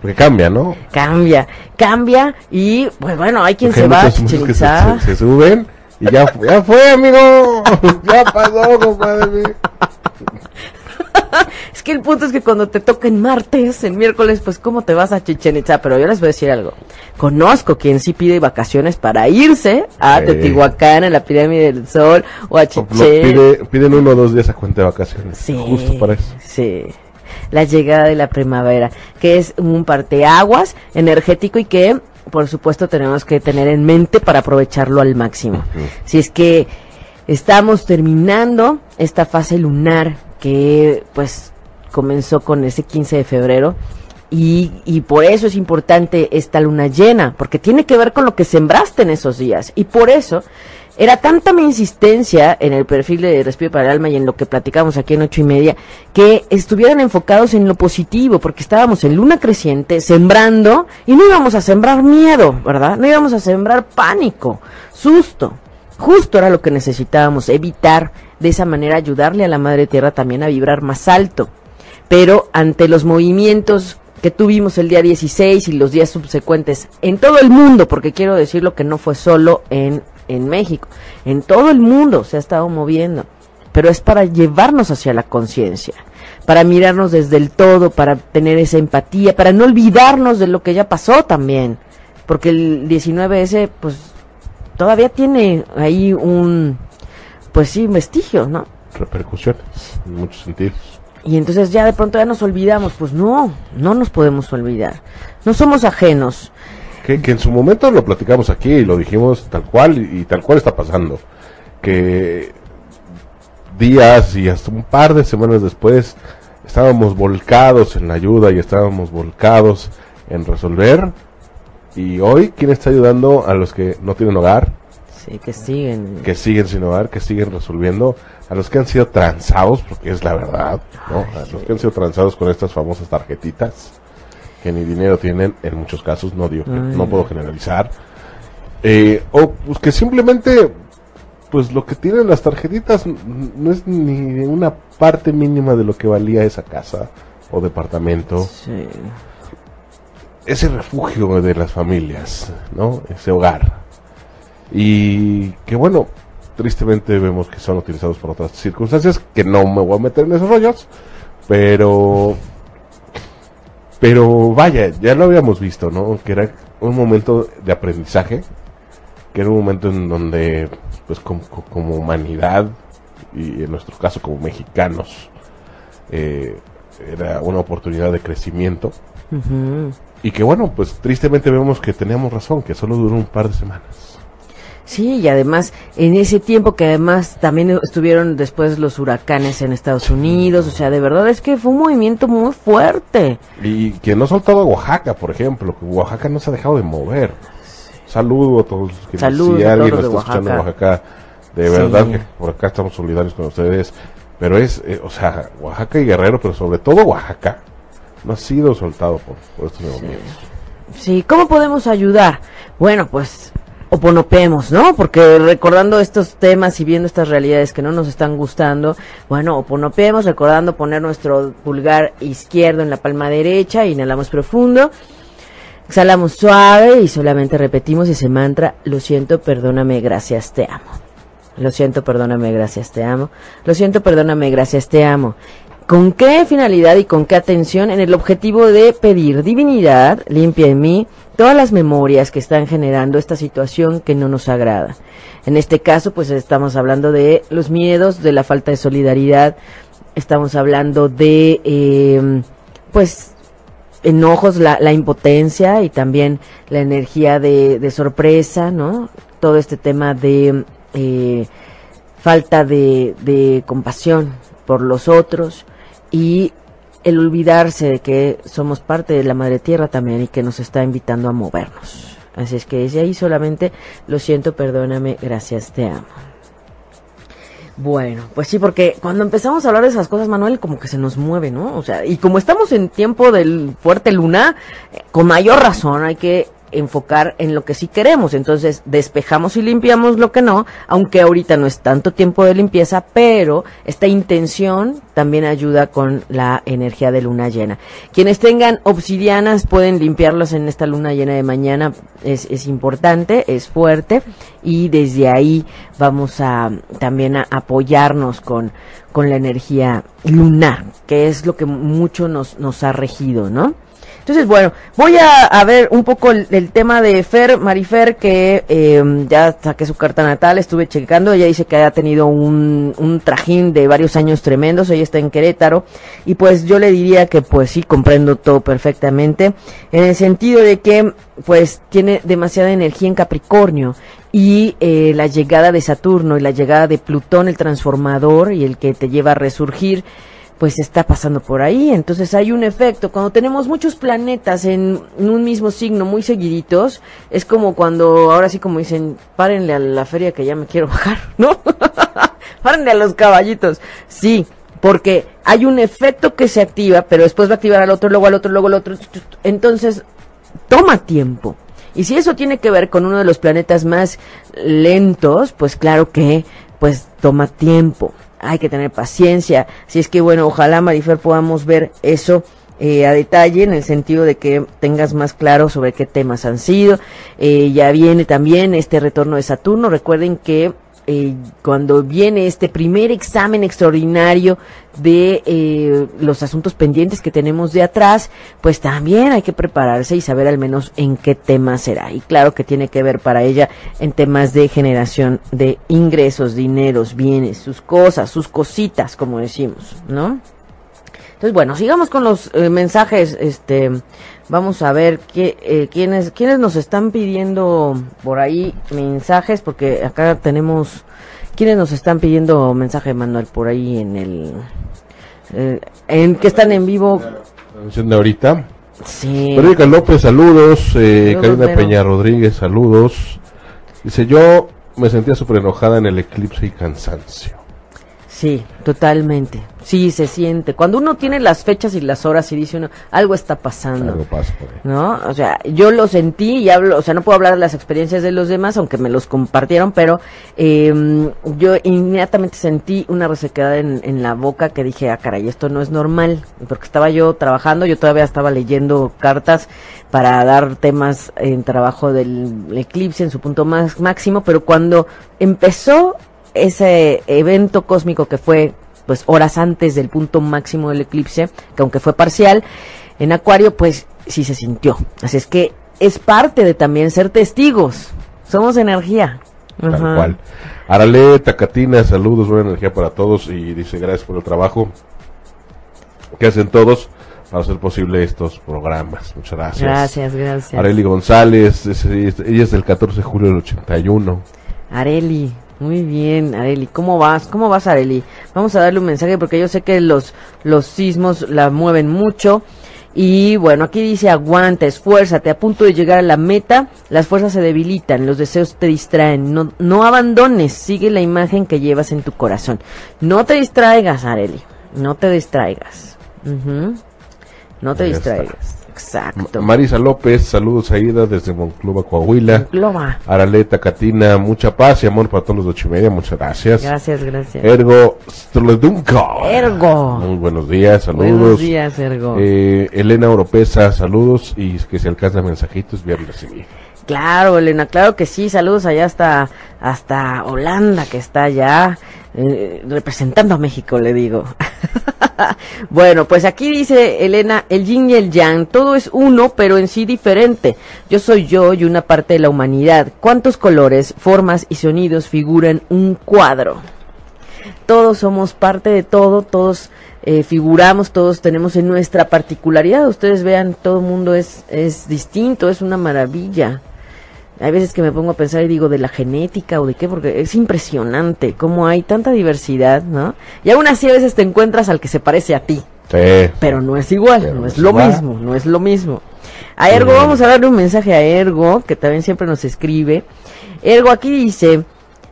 Porque cambia, ¿no? Cambia, cambia y pues bueno, hay quien se va a se, se, suben y ya, ya fue, amigo. ya pasó, compadre. es que el punto es que cuando te toca en martes, en miércoles, pues cómo te vas a Chichen Itza. Pero yo les voy a decir algo. Conozco quien sí pide vacaciones para irse a Teotihuacán, a la Pirámide del Sol o a Chichen. piden uno o dos días a cuenta de vacaciones. Sí. Justo para eso. Sí la llegada de la primavera, que es un parteaguas energético y que, por supuesto, tenemos que tener en mente para aprovecharlo al máximo. Si es que estamos terminando esta fase lunar que pues comenzó con ese 15 de febrero Y, y por eso es importante esta luna llena, porque tiene que ver con lo que sembraste en esos días. Y por eso era tanta mi insistencia en el perfil de Respiro para el Alma y en lo que platicamos aquí en ocho y media, que estuvieran enfocados en lo positivo, porque estábamos en luna creciente, sembrando, y no íbamos a sembrar miedo, ¿verdad? No íbamos a sembrar pánico, susto. Justo era lo que necesitábamos, evitar de esa manera ayudarle a la Madre Tierra también a vibrar más alto. Pero ante los movimientos que tuvimos el día 16 y los días subsecuentes en todo el mundo, porque quiero decirlo que no fue solo en en México, en todo el mundo se ha estado moviendo, pero es para llevarnos hacia la conciencia, para mirarnos desde el todo, para tener esa empatía, para no olvidarnos de lo que ya pasó también, porque el 19S pues todavía tiene ahí un pues sí, vestigio, ¿no? Repercusiones en muchos sentidos. Y entonces ya de pronto ya nos olvidamos, pues no, no nos podemos olvidar. No somos ajenos que, en su momento lo platicamos aquí y lo dijimos tal cual y, tal cual está pasando. Que días y hasta un par de semanas después estábamos volcados en la ayuda y estábamos volcados en resolver. Y hoy, ¿quién está ayudando a los que no tienen hogar? Sí, que siguen. Que siguen sin hogar, que siguen resolviendo. A los que han sido transados, porque es la verdad, ¿no? A los que han sido transados con estas famosas tarjetitas que ni dinero tienen, en muchos casos, no digo que, no puedo generalizar, eh, o pues que simplemente, pues lo que tienen las tarjetitas no es ni una parte mínima de lo que valía esa casa o departamento. Ese refugio de las familias, ¿no? Ese hogar. Y que bueno, tristemente vemos que son utilizados por otras circunstancias, que no me voy a meter en esos rollos, pero pero vaya, ya lo habíamos visto, ¿no? Que era un momento de aprendizaje, que era un momento en donde, pues como, humanidad, y en nuestro caso como mexicanos, eh, era una oportunidad de crecimiento. Y que bueno, pues tristemente vemos que teníamos razón, que solo duró un par de semanas. Sí, y además, en ese tiempo que además también estuvieron después los huracanes en Estados Unidos, o sea, de verdad es que fue un movimiento muy fuerte. Y que no ha soltado a Oaxaca, por ejemplo, que Oaxaca no se ha dejado de mover. Saludo a todos los que Saludos si alguien nos está escuchando en Oaxaca, de verdad que por acá estamos solidarios con ustedes, pero es, eh, o sea, Oaxaca y Guerrero, pero sobre todo Oaxaca, no ha sido soltado por, estos movimientos. Sí, ¿cómo podemos ayudar? Bueno, pues oponopemos, ¿no? Porque recordando estos temas y viendo estas realidades que no nos están gustando, bueno, oponopemos, recordando poner nuestro pulgar izquierdo en la palma derecha, inhalamos profundo, exhalamos suave y solamente repetimos ese mantra, lo siento, perdóname, gracias, te amo. Lo siento, perdóname, gracias, te amo. Lo siento, perdóname, gracias, te amo. ¿Con qué finalidad y con qué atención? En el objetivo de pedir divinidad, limpia en mí todas las memorias que están generando esta situación que no nos agrada. En este caso, pues estamos hablando de los miedos, de la falta de solidaridad, estamos hablando de, eh, pues, enojos, la, la, impotencia y también la energía de, sorpresa, ¿no? Todo este tema de eh, falta de compasión por los otros y el olvidarse de que somos parte de la madre tierra también y que nos está invitando a movernos. Así es que desde ahí solamente lo siento, perdóname, gracias, te amo. Bueno, pues sí, porque cuando empezamos a hablar de esas cosas, Manuel, como que se nos mueve, ¿no? O sea, y como estamos en tiempo del fuerte luna, eh, con mayor razón hay que enfocar en lo que sí queremos. Entonces, despejamos y limpiamos lo que no, aunque ahorita no es tanto tiempo de limpieza, pero esta intención también ayuda con la energía de luna llena. Quienes tengan obsidianas pueden limpiarlas en esta luna llena de mañana, es, es importante, es fuerte, y desde ahí vamos a también a apoyarnos con, con la energía lunar, que es lo que mucho nos, nos ha regido, ¿no? Entonces, bueno, voy a, ver un poco el, tema de Fer, Marifer, que eh, ya saqué su carta natal, estuve checando, ella dice que ha tenido un, un trajín de varios años tremendos, ella está en Querétaro, y pues yo le diría que pues sí, comprendo todo perfectamente, en el sentido de que pues tiene demasiada energía en Capricornio, y eh, la llegada de Saturno y la llegada de Plutón, el transformador, y el que te lleva a resurgir, pues está pasando por ahí. Entonces hay un efecto. Cuando tenemos muchos planetas en un mismo signo muy seguiditos, es como cuando, ahora sí como dicen, párenle a la feria que ya me quiero bajar, ¿no? párenle a los caballitos. Sí, porque hay un efecto que se activa, pero después va a activar al otro, luego al otro, luego al otro. Entonces, toma tiempo. Y si eso tiene que ver con uno de los planetas más lentos, pues claro que pues toma tiempo hay que tener paciencia. Si es que, bueno, ojalá, Marifer, podamos ver eso eh, a detalle en el sentido de que tengas más claro sobre qué temas han sido. Eh, ya viene también este retorno de Saturno. Recuerden que eh, cuando viene este primer examen extraordinario de eh, los asuntos pendientes que tenemos de atrás, pues también hay que prepararse y saber al menos en qué tema será. Y claro que tiene que ver para ella en temas de generación de ingresos, dineros, bienes, sus cosas, sus cositas, como decimos, ¿no? Entonces, bueno, sigamos con los eh, mensajes, este, Vamos a ver qué, eh, quiénes, quiénes nos están pidiendo por ahí mensajes, porque acá tenemos, quiénes nos están pidiendo mensaje, Manuel, por ahí en el, eh, en que están en vivo. De ahorita. Sí. Federica López, saludos. Eh, Karina Peña Rodríguez, saludos. Dice, yo me sentía súper enojada en el eclipse y cansancio. Sí, totalmente. Sí, se siente. Cuando uno tiene las fechas y las horas y dice uno, algo está pasando. Algo pasa ¿No? O sea, yo lo sentí y hablo, o sea, no puedo hablar de las experiencias de los demás, aunque me los compartieron, pero eh, yo inmediatamente sentí una resequedad en, en, la boca que dije, ah, caray, esto no es normal. Porque estaba yo trabajando, yo todavía estaba leyendo cartas para dar temas en trabajo del eclipse en su punto más máximo, pero cuando empezó ese evento cósmico que fue pues horas antes del punto máximo del eclipse, que aunque fue parcial, en Acuario pues sí se sintió. Así es que es parte de también ser testigos. Somos energía. Tal cual. Arale Tacatina, saludos, buena energía para todos y dice gracias por el trabajo que hacen todos para hacer posible estos programas. Muchas gracias. Gracias, gracias. Areli González, ella es del 14 de julio del 81. Areli, muy bien, Areli. ¿Cómo vas? ¿Cómo vas, Areli? Vamos a darle un mensaje porque yo sé que los, los sismos la mueven mucho. Y bueno, aquí dice aguanta, esfuérzate, a punto de llegar a la meta, las fuerzas se debilitan, los deseos te distraen, no, no abandones, sigue la imagen que llevas en tu corazón. No te distraigas, Areli, no te distraigas. No te distraigas. Exacto. Marisa López, saludos a Ida desde Monclova, Coahuila. Monclova. Araleta Catina, mucha paz y amor para todos los ocho y media, muchas gracias. Gracias, gracias. Ergo Strodunko. Ergo. Muy buenos días, saludos. Buenos días, Ergo. Eh, Elena Oropesa, saludos y que se alcanza mensajitos, bien. Claro, Elena, claro que sí. Saludos allá hasta, hasta Holanda, que está allá. Eh, representando a México, le digo. bueno, pues aquí dice Elena, el yin y el yang, todo es uno, pero en sí diferente. Yo soy yo y una parte de la humanidad. ¿Cuántos colores, formas y sonidos figuran un cuadro? Todos somos parte de todo, todos eh, figuramos, todos tenemos en nuestra particularidad. Ustedes vean, todo el mundo es, es distinto, es una maravilla. Hay veces que me pongo a pensar y digo de la genética o de qué, porque es impresionante cómo hay tanta diversidad, ¿no? Y aún así a veces te encuentras al que se parece a ti. Sí. Pero no es igual, no es lo mismo, no es lo mismo. A Ergo, vamos a darle un mensaje a Ergo, que también siempre nos escribe. Ergo aquí dice,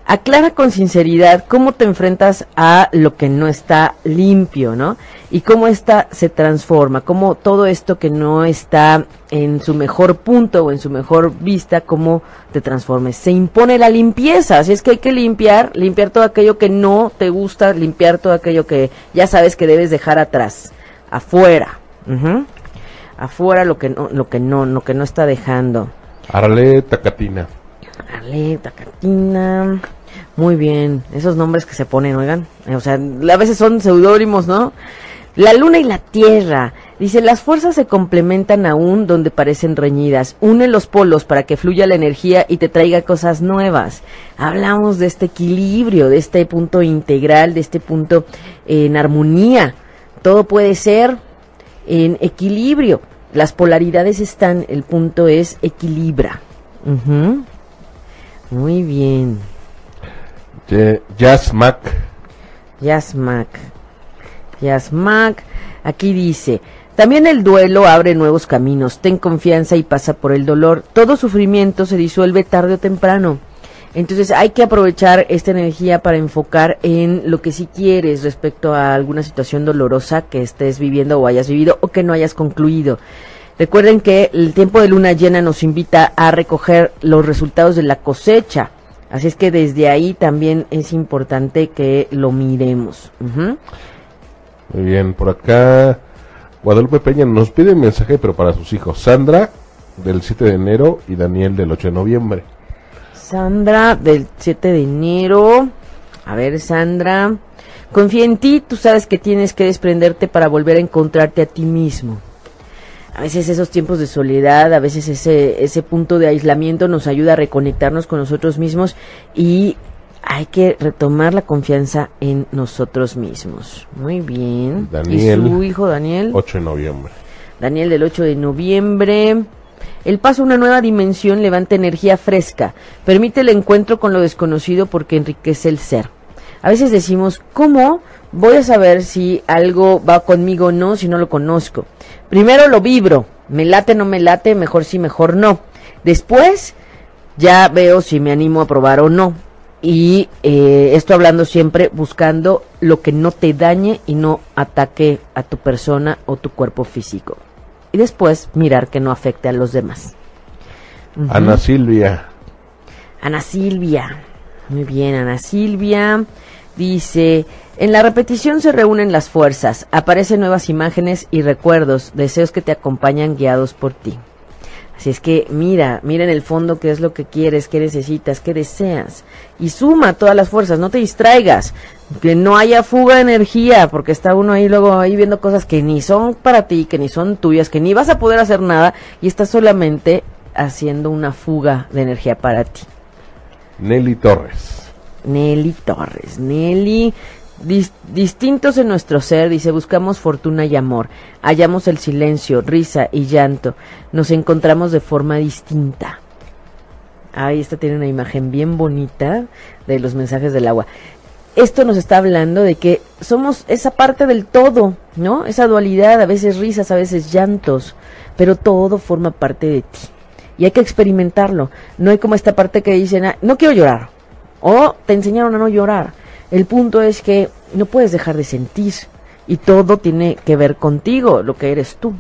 aclara con sinceridad cómo te enfrentas a lo que no está limpio, ¿no? Y cómo esta se transforma, cómo todo esto que no está en su mejor punto o en su mejor vista, cómo te transformes. Se impone la limpieza, así es que hay que limpiar, limpiar todo aquello que no te gusta, limpiar todo aquello que ya sabes que debes dejar atrás, afuera. Afuera lo que no, lo que no, lo que no está dejando. Arale Tacatina. Arale Tacatina. Muy bien, esos nombres que se ponen, oigan. O sea, a veces son seudónimos, ¿no? La luna y la tierra. Dice, las fuerzas se complementan aún donde parecen reñidas. Une los polos para que fluya la energía y te traiga cosas nuevas. Hablamos de este equilibrio, de este punto integral, de este punto en armonía. Todo puede ser en equilibrio. Las polaridades están, el punto es equilibra. Muy bien. Jazz Mac. Jazz aquí dice, también el duelo abre nuevos caminos, ten confianza y pasa por el dolor. Todo sufrimiento se disuelve tarde o temprano. Entonces hay que aprovechar esta energía para enfocar en lo que sí quieres respecto a alguna situación dolorosa que estés viviendo o hayas vivido o que no hayas concluido. Recuerden que el tiempo de luna llena nos invita a recoger los resultados de la cosecha. Así es que desde ahí también es importante que lo miremos. Muy bien, por acá Guadalupe Peña nos pide un mensaje, pero para sus hijos. Sandra, del 7 de enero, y Daniel, del 8 de noviembre. Sandra, del 7 de enero. A ver, Sandra. Confía en ti, tú sabes que tienes que desprenderte para volver a encontrarte a ti mismo a veces esos tiempos de soledad, a veces ese, ese punto de aislamiento nos ayuda a reconectarnos con nosotros mismos y hay que retomar la confianza en nosotros mismos. Muy bien. Daniel. ¿Y su hijo Daniel? 8 de noviembre. Daniel del 8 de noviembre. El paso a una nueva dimensión levanta energía fresca, permite el encuentro con lo desconocido porque enriquece el ser. A veces decimos, ¿cómo voy a saber si algo va conmigo o no si no lo conozco? Primero lo vibro, me late, no me late, mejor sí, mejor no. Después ya veo si me animo a probar o no. Y eh, esto hablando siempre buscando lo que no te dañe y no ataque a tu persona o tu cuerpo físico. Y después mirar que no afecte a los demás. Ana Silvia. Ana Silvia. Muy bien, Ana Silvia. Dice, en la repetición se reúnen las fuerzas, aparecen nuevas imágenes y recuerdos, deseos que te acompañan guiados por ti. Así es que mira, mira en el fondo qué es lo que quieres, qué necesitas, qué deseas. Y suma todas las fuerzas, no te distraigas, que no haya fuga de energía, porque está uno ahí luego ahí viendo cosas que ni son para ti, que ni son tuyas, que ni vas a poder hacer nada y estás solamente haciendo una fuga de energía para ti. Nelly Torres. Nelly Torres. Nelly, distintos en nuestro ser, dice, buscamos fortuna y amor, hallamos el silencio, risa y llanto, nos encontramos de forma distinta. Ahí esta tiene una imagen bien bonita de los mensajes del agua. Esto nos está hablando de que somos esa parte del todo, ¿no? Esa dualidad, a veces risas, a veces llantos, pero todo forma parte de ti. Y hay que experimentarlo. No hay como esta parte que dicen, ah, no quiero llorar, o te enseñaron a no llorar. El punto es que no puedes dejar de sentir y todo tiene que ver contigo, lo que eres tú.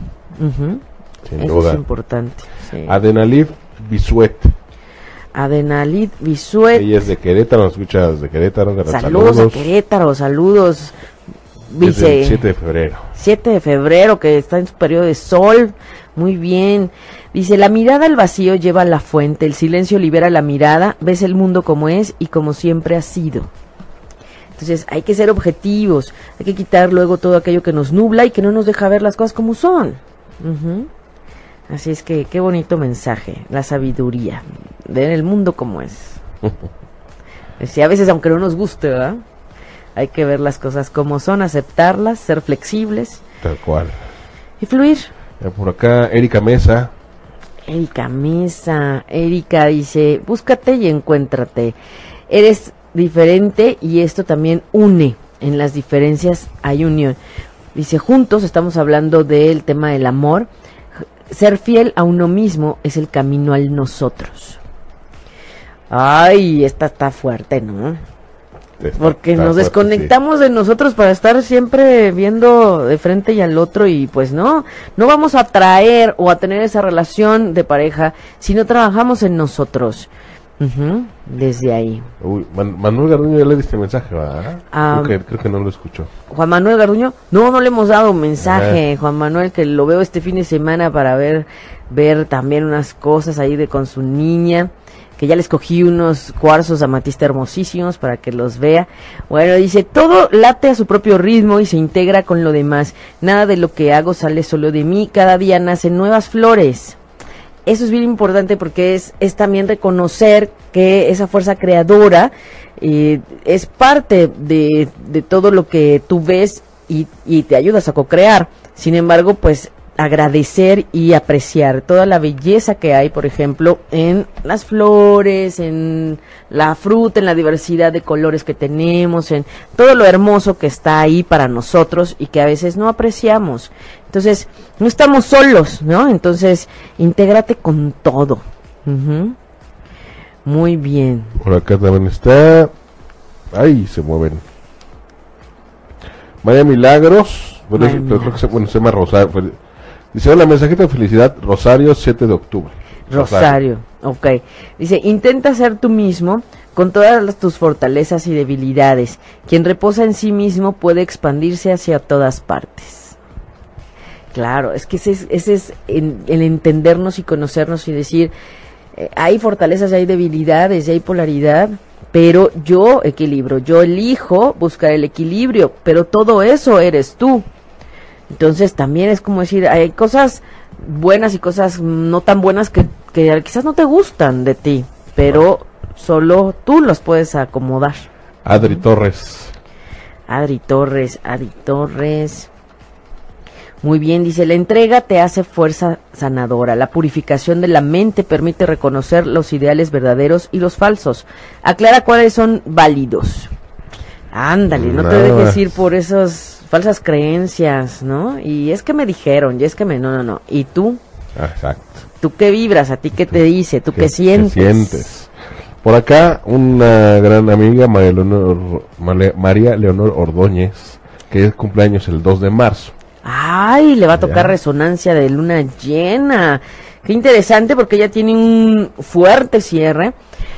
Sin Eso es importante. Adenalid Bisuet. Adenalid Bisuet. Ella es de Querétaro, nos escuchas de Querétaro. Saludos, saludos, a Querétaro, saludos. Dice, el 7 de febrero. 7 de febrero, que está en su periodo de sol. Muy bien. Dice, la mirada al vacío lleva a la fuente, el silencio libera la mirada, ves el mundo como es y como siempre ha sido. Entonces hay que ser objetivos, hay que quitar luego todo aquello que nos nubla y que no nos deja ver las cosas como son. Así es que qué bonito mensaje, la sabiduría, ver el mundo como es. Si a veces aunque no nos guste, ¿verdad? Hay que ver las cosas como son, aceptarlas, ser flexibles. Tal cual. Y fluir. Por acá, Erika Mesa. Erika Mesa. Erika dice, búscate y encuéntrate. Eres diferente y esto también une. En las diferencias hay unión. Dice, juntos estamos hablando del tema del amor. Ser fiel a uno mismo es el camino al nosotros. Ay, esta está fuerte, ¿no? porque nos desconectamos de nosotros para estar siempre viendo de frente y al otro y pues no, no vamos a atraer o a tener esa relación de pareja si no trabajamos en nosotros. Desde ahí. Manuel Garduño ya le diste mensaje, ¿verdad? Ah, creo, que, no lo escuchó. Juan Manuel Garduño, no, no le hemos dado mensaje, Juan Manuel, que lo veo este fin de semana para ver, ver también unas cosas ahí de con su niña que ya les cogí unos cuarzos amatista hermosísimos para que los vea. Bueno, dice, todo late a su propio ritmo y se integra con lo demás. Nada de lo que hago sale solo de mí, cada día nacen nuevas flores. Eso es bien importante porque es, es también reconocer que esa fuerza creadora eh, es parte de, de todo lo que tú ves y, y te ayudas a co-crear. Sin embargo, pues agradecer y apreciar toda la belleza que hay, por ejemplo, en las flores, en la fruta, en la diversidad de colores que tenemos, en todo lo hermoso que está ahí para nosotros y que a veces no apreciamos. Entonces, no estamos solos, ¿no? Entonces, intégrate con todo. Muy bien. Por acá también está. Ay, se mueven. María Milagros. Bueno, creo que se, bueno, se llama Rosario. Dice, hola, mensajito de felicidad, Rosario, 7 de octubre. Rosario. ok. Dice, intenta ser tú mismo con todas tus fortalezas y debilidades. Quien reposa en sí mismo puede expandirse hacia todas partes. Claro, es que ese es, ese es el entendernos y conocernos y decir, eh, hay fortalezas, hay debilidades, hay polaridad, pero yo equilibro, yo elijo buscar el equilibrio, pero todo eso eres tú. Entonces también es como decir, hay cosas buenas y cosas no tan buenas que, que quizás no te gustan de ti, pero solo tú los puedes acomodar. Adri Torres. Adri Torres, Adri Torres. Muy bien, dice, la entrega te hace fuerza sanadora. La purificación de la mente permite reconocer los ideales verdaderos y los falsos. Aclara cuáles son válidos. Ándale, no te dejes ir por esas falsas creencias, ¿no? Y es que me dijeron, y es que me... No, no, no. ¿Y tú? Exacto. ¿Tú qué vibras? ¿A ti qué te dice? ¿Tú qué, sientes? ¿Qué sientes? Por acá, una gran amiga, María Leonor, María Leonor Ordóñez, que es cumpleaños el 2 de marzo. Ay, le va a tocar resonancia de luna llena. Qué interesante porque ella tiene un fuerte cierre.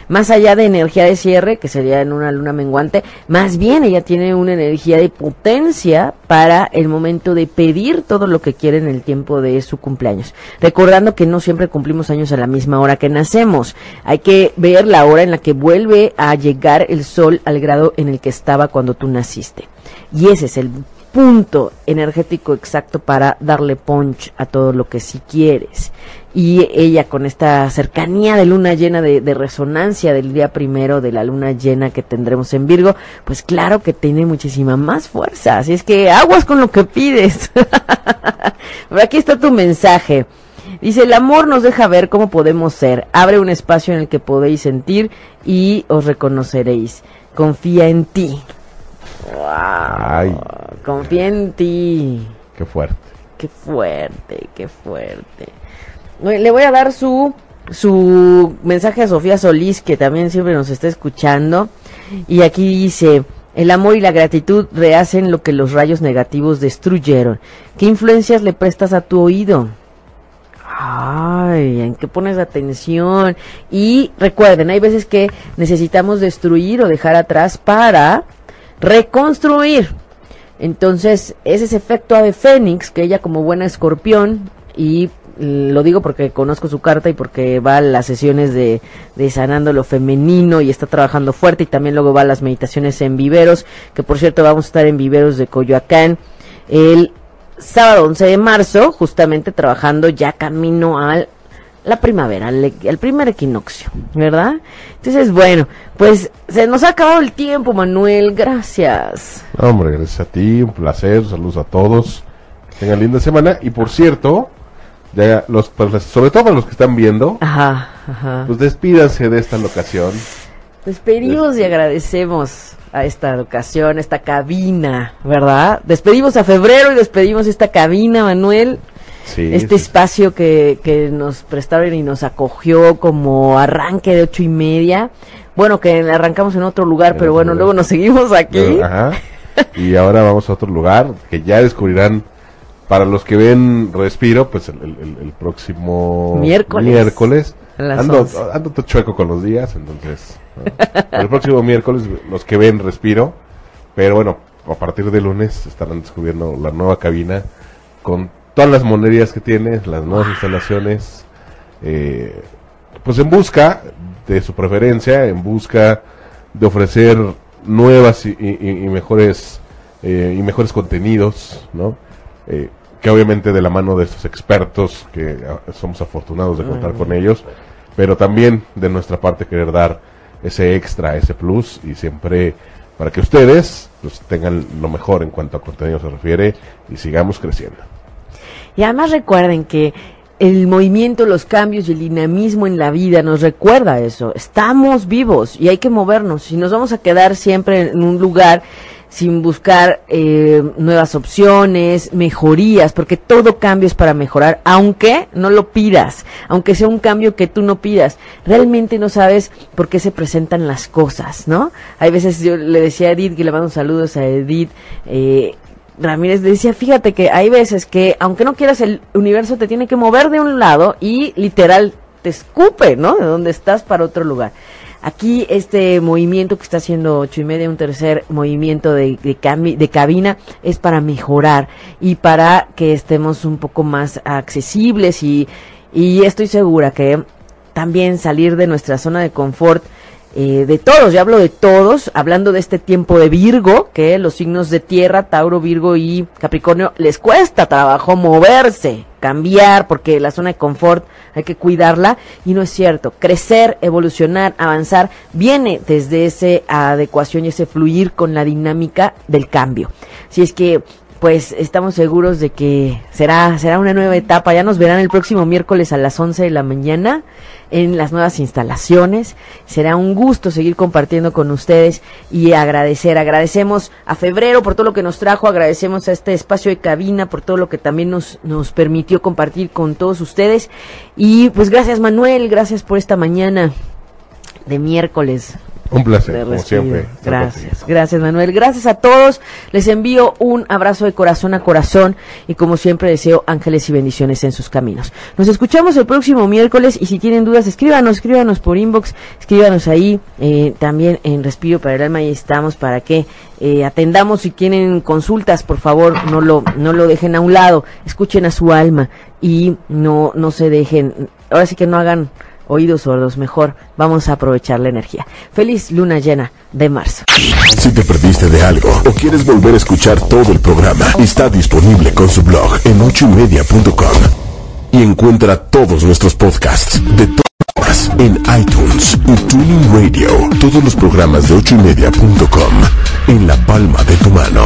Más allá de energía de cierre, que sería en una luna menguante, más bien ella tiene una energía de potencia para el momento de pedir todo lo que quiere en el tiempo de su cumpleaños. Recordando que no siempre cumplimos años a la misma hora que nacemos. Hay que ver la hora en la que vuelve a llegar el sol al grado en el que estaba cuando tú naciste. Y ese es el punto energético exacto para darle punch a todo lo que si quieres. Y ella con esta cercanía de luna llena de, resonancia del día primero de la luna llena que tendremos en Virgo, pues claro que tiene muchísima más fuerza. Así es que aguas con lo que pides. Aquí está tu mensaje. Dice, el amor nos deja ver cómo podemos ser. Abre un espacio en el que podéis sentir y os reconoceréis. Confía en ti. Ay. Confía en ti. Qué fuerte. Qué fuerte, qué fuerte. Le voy a dar su, su mensaje a Sofía Solís, que también siempre nos está escuchando. Y aquí dice, el amor y la gratitud rehacen lo que los rayos negativos destruyeron. ¿Qué influencias le prestas a tu oído? Ay, ¿en qué pones atención? Y recuerden, hay veces que necesitamos destruir o dejar atrás para reconstruir. Entonces, es ese efecto ave fénix que ella como buena escorpión y lo digo porque conozco su carta y porque va a las sesiones de, de, sanando lo femenino y está trabajando fuerte y también luego va a las meditaciones en viveros, que por cierto vamos a estar en viveros de Coyoacán el sábado 11 de marzo, justamente trabajando ya camino al la primavera, el, primer equinoccio, ¿verdad? Entonces, bueno, pues se nos ha acabado el tiempo, Manuel, gracias. Hombre, gracias a ti, un placer, saludos a todos, tengan linda semana y por cierto, ya los, pues, sobre todo para los que están viendo, ajá, ajá. pues despídanse de esta locación. Despedimos y agradecemos a esta locación, esta cabina, ¿verdad? Despedimos a febrero y despedimos esta cabina, Manuel este espacio que, que nos prestaron y nos acogió como arranque de ocho y media. Bueno, que arrancamos en otro lugar, pero bueno, luego nos seguimos aquí. Y ahora vamos a otro lugar que ya descubrirán. Para los que ven Respiro, pues el, el, próximo miércoles. miércoles. Ando, ando todo chueco con los días, entonces el próximo miércoles los que ven Respiro, pero bueno, a partir de lunes estarán descubriendo la nueva cabina con todas las monerías que tiene, las nuevas instalaciones, eh, pues en busca de su preferencia, en busca de ofrecer nuevas y, mejores eh, y mejores contenidos, ¿no? Eh, que obviamente de la mano de estos expertos que ah, somos afortunados de contar con ellos, pero también de nuestra parte querer dar ese extra, ese plus y siempre para que ustedes pues, tengan lo mejor en cuanto a contenido se refiere y sigamos creciendo. Y además recuerden que el movimiento, los cambios y el dinamismo en la vida nos recuerda eso. Estamos vivos y hay que movernos. Si nos vamos a quedar siempre en un lugar sin buscar eh, nuevas opciones, mejorías, porque todo cambio es para mejorar, aunque no lo pidas, aunque sea un cambio que tú no pidas. Realmente no sabes por qué se presentan las cosas, ¿no? Hay veces yo le decía a Edith, que le mando saludos a Edith, eh, Ramírez decía, fíjate que hay veces que aunque no quieras el universo te tiene que mover de un lado y literal te escupe, ¿no? De donde estás para otro lugar. Aquí este movimiento que está haciendo ocho y media, un tercer movimiento de, de, cabina, es para mejorar y para que estemos un poco más accesibles y estoy segura que también salir de nuestra zona de confort eh, de todos, ya hablo de todos, hablando de este tiempo de Virgo, que los signos de tierra, Tauro, Virgo y Capricornio, les cuesta trabajo moverse, cambiar, porque la zona de confort hay que cuidarla, y no es cierto, crecer, evolucionar, avanzar, viene desde esa adecuación y ese fluir con la dinámica del cambio. Si es que pues estamos seguros de que será, será una nueva etapa. Ya nos verán el próximo miércoles a las 11 de la mañana en las nuevas instalaciones. Será un gusto seguir compartiendo con ustedes y agradecer. Agradecemos a Febrero por todo lo que nos trajo, agradecemos a este espacio de cabina por todo lo que también nos, nos permitió compartir con todos ustedes. Y pues gracias Manuel, gracias por esta mañana de miércoles. Un placer, como siempre. Gracias, gracias Manuel. Gracias a todos. Les envío un abrazo de corazón a corazón y como siempre deseo ángeles y bendiciones en sus caminos. Nos escuchamos el próximo miércoles y si tienen dudas escríbanos, escríbanos por inbox, escríbanos ahí eh, también en Respiro para el Alma y estamos para que eh, atendamos si tienen consultas, por favor, no lo, no lo dejen a un lado, escuchen a su alma y no, no se dejen, ahora sí que no hagan oídos sordos, mejor vamos a aprovechar la energía. Feliz luna llena de marzo. Si te perdiste de algo o quieres volver a escuchar todo el programa, está disponible con su blog en ochoymedia.com y encuentra todos nuestros podcasts de todas en iTunes y Tuning Radio. Todos los programas de ochoymedia.com en la palma de tu mano.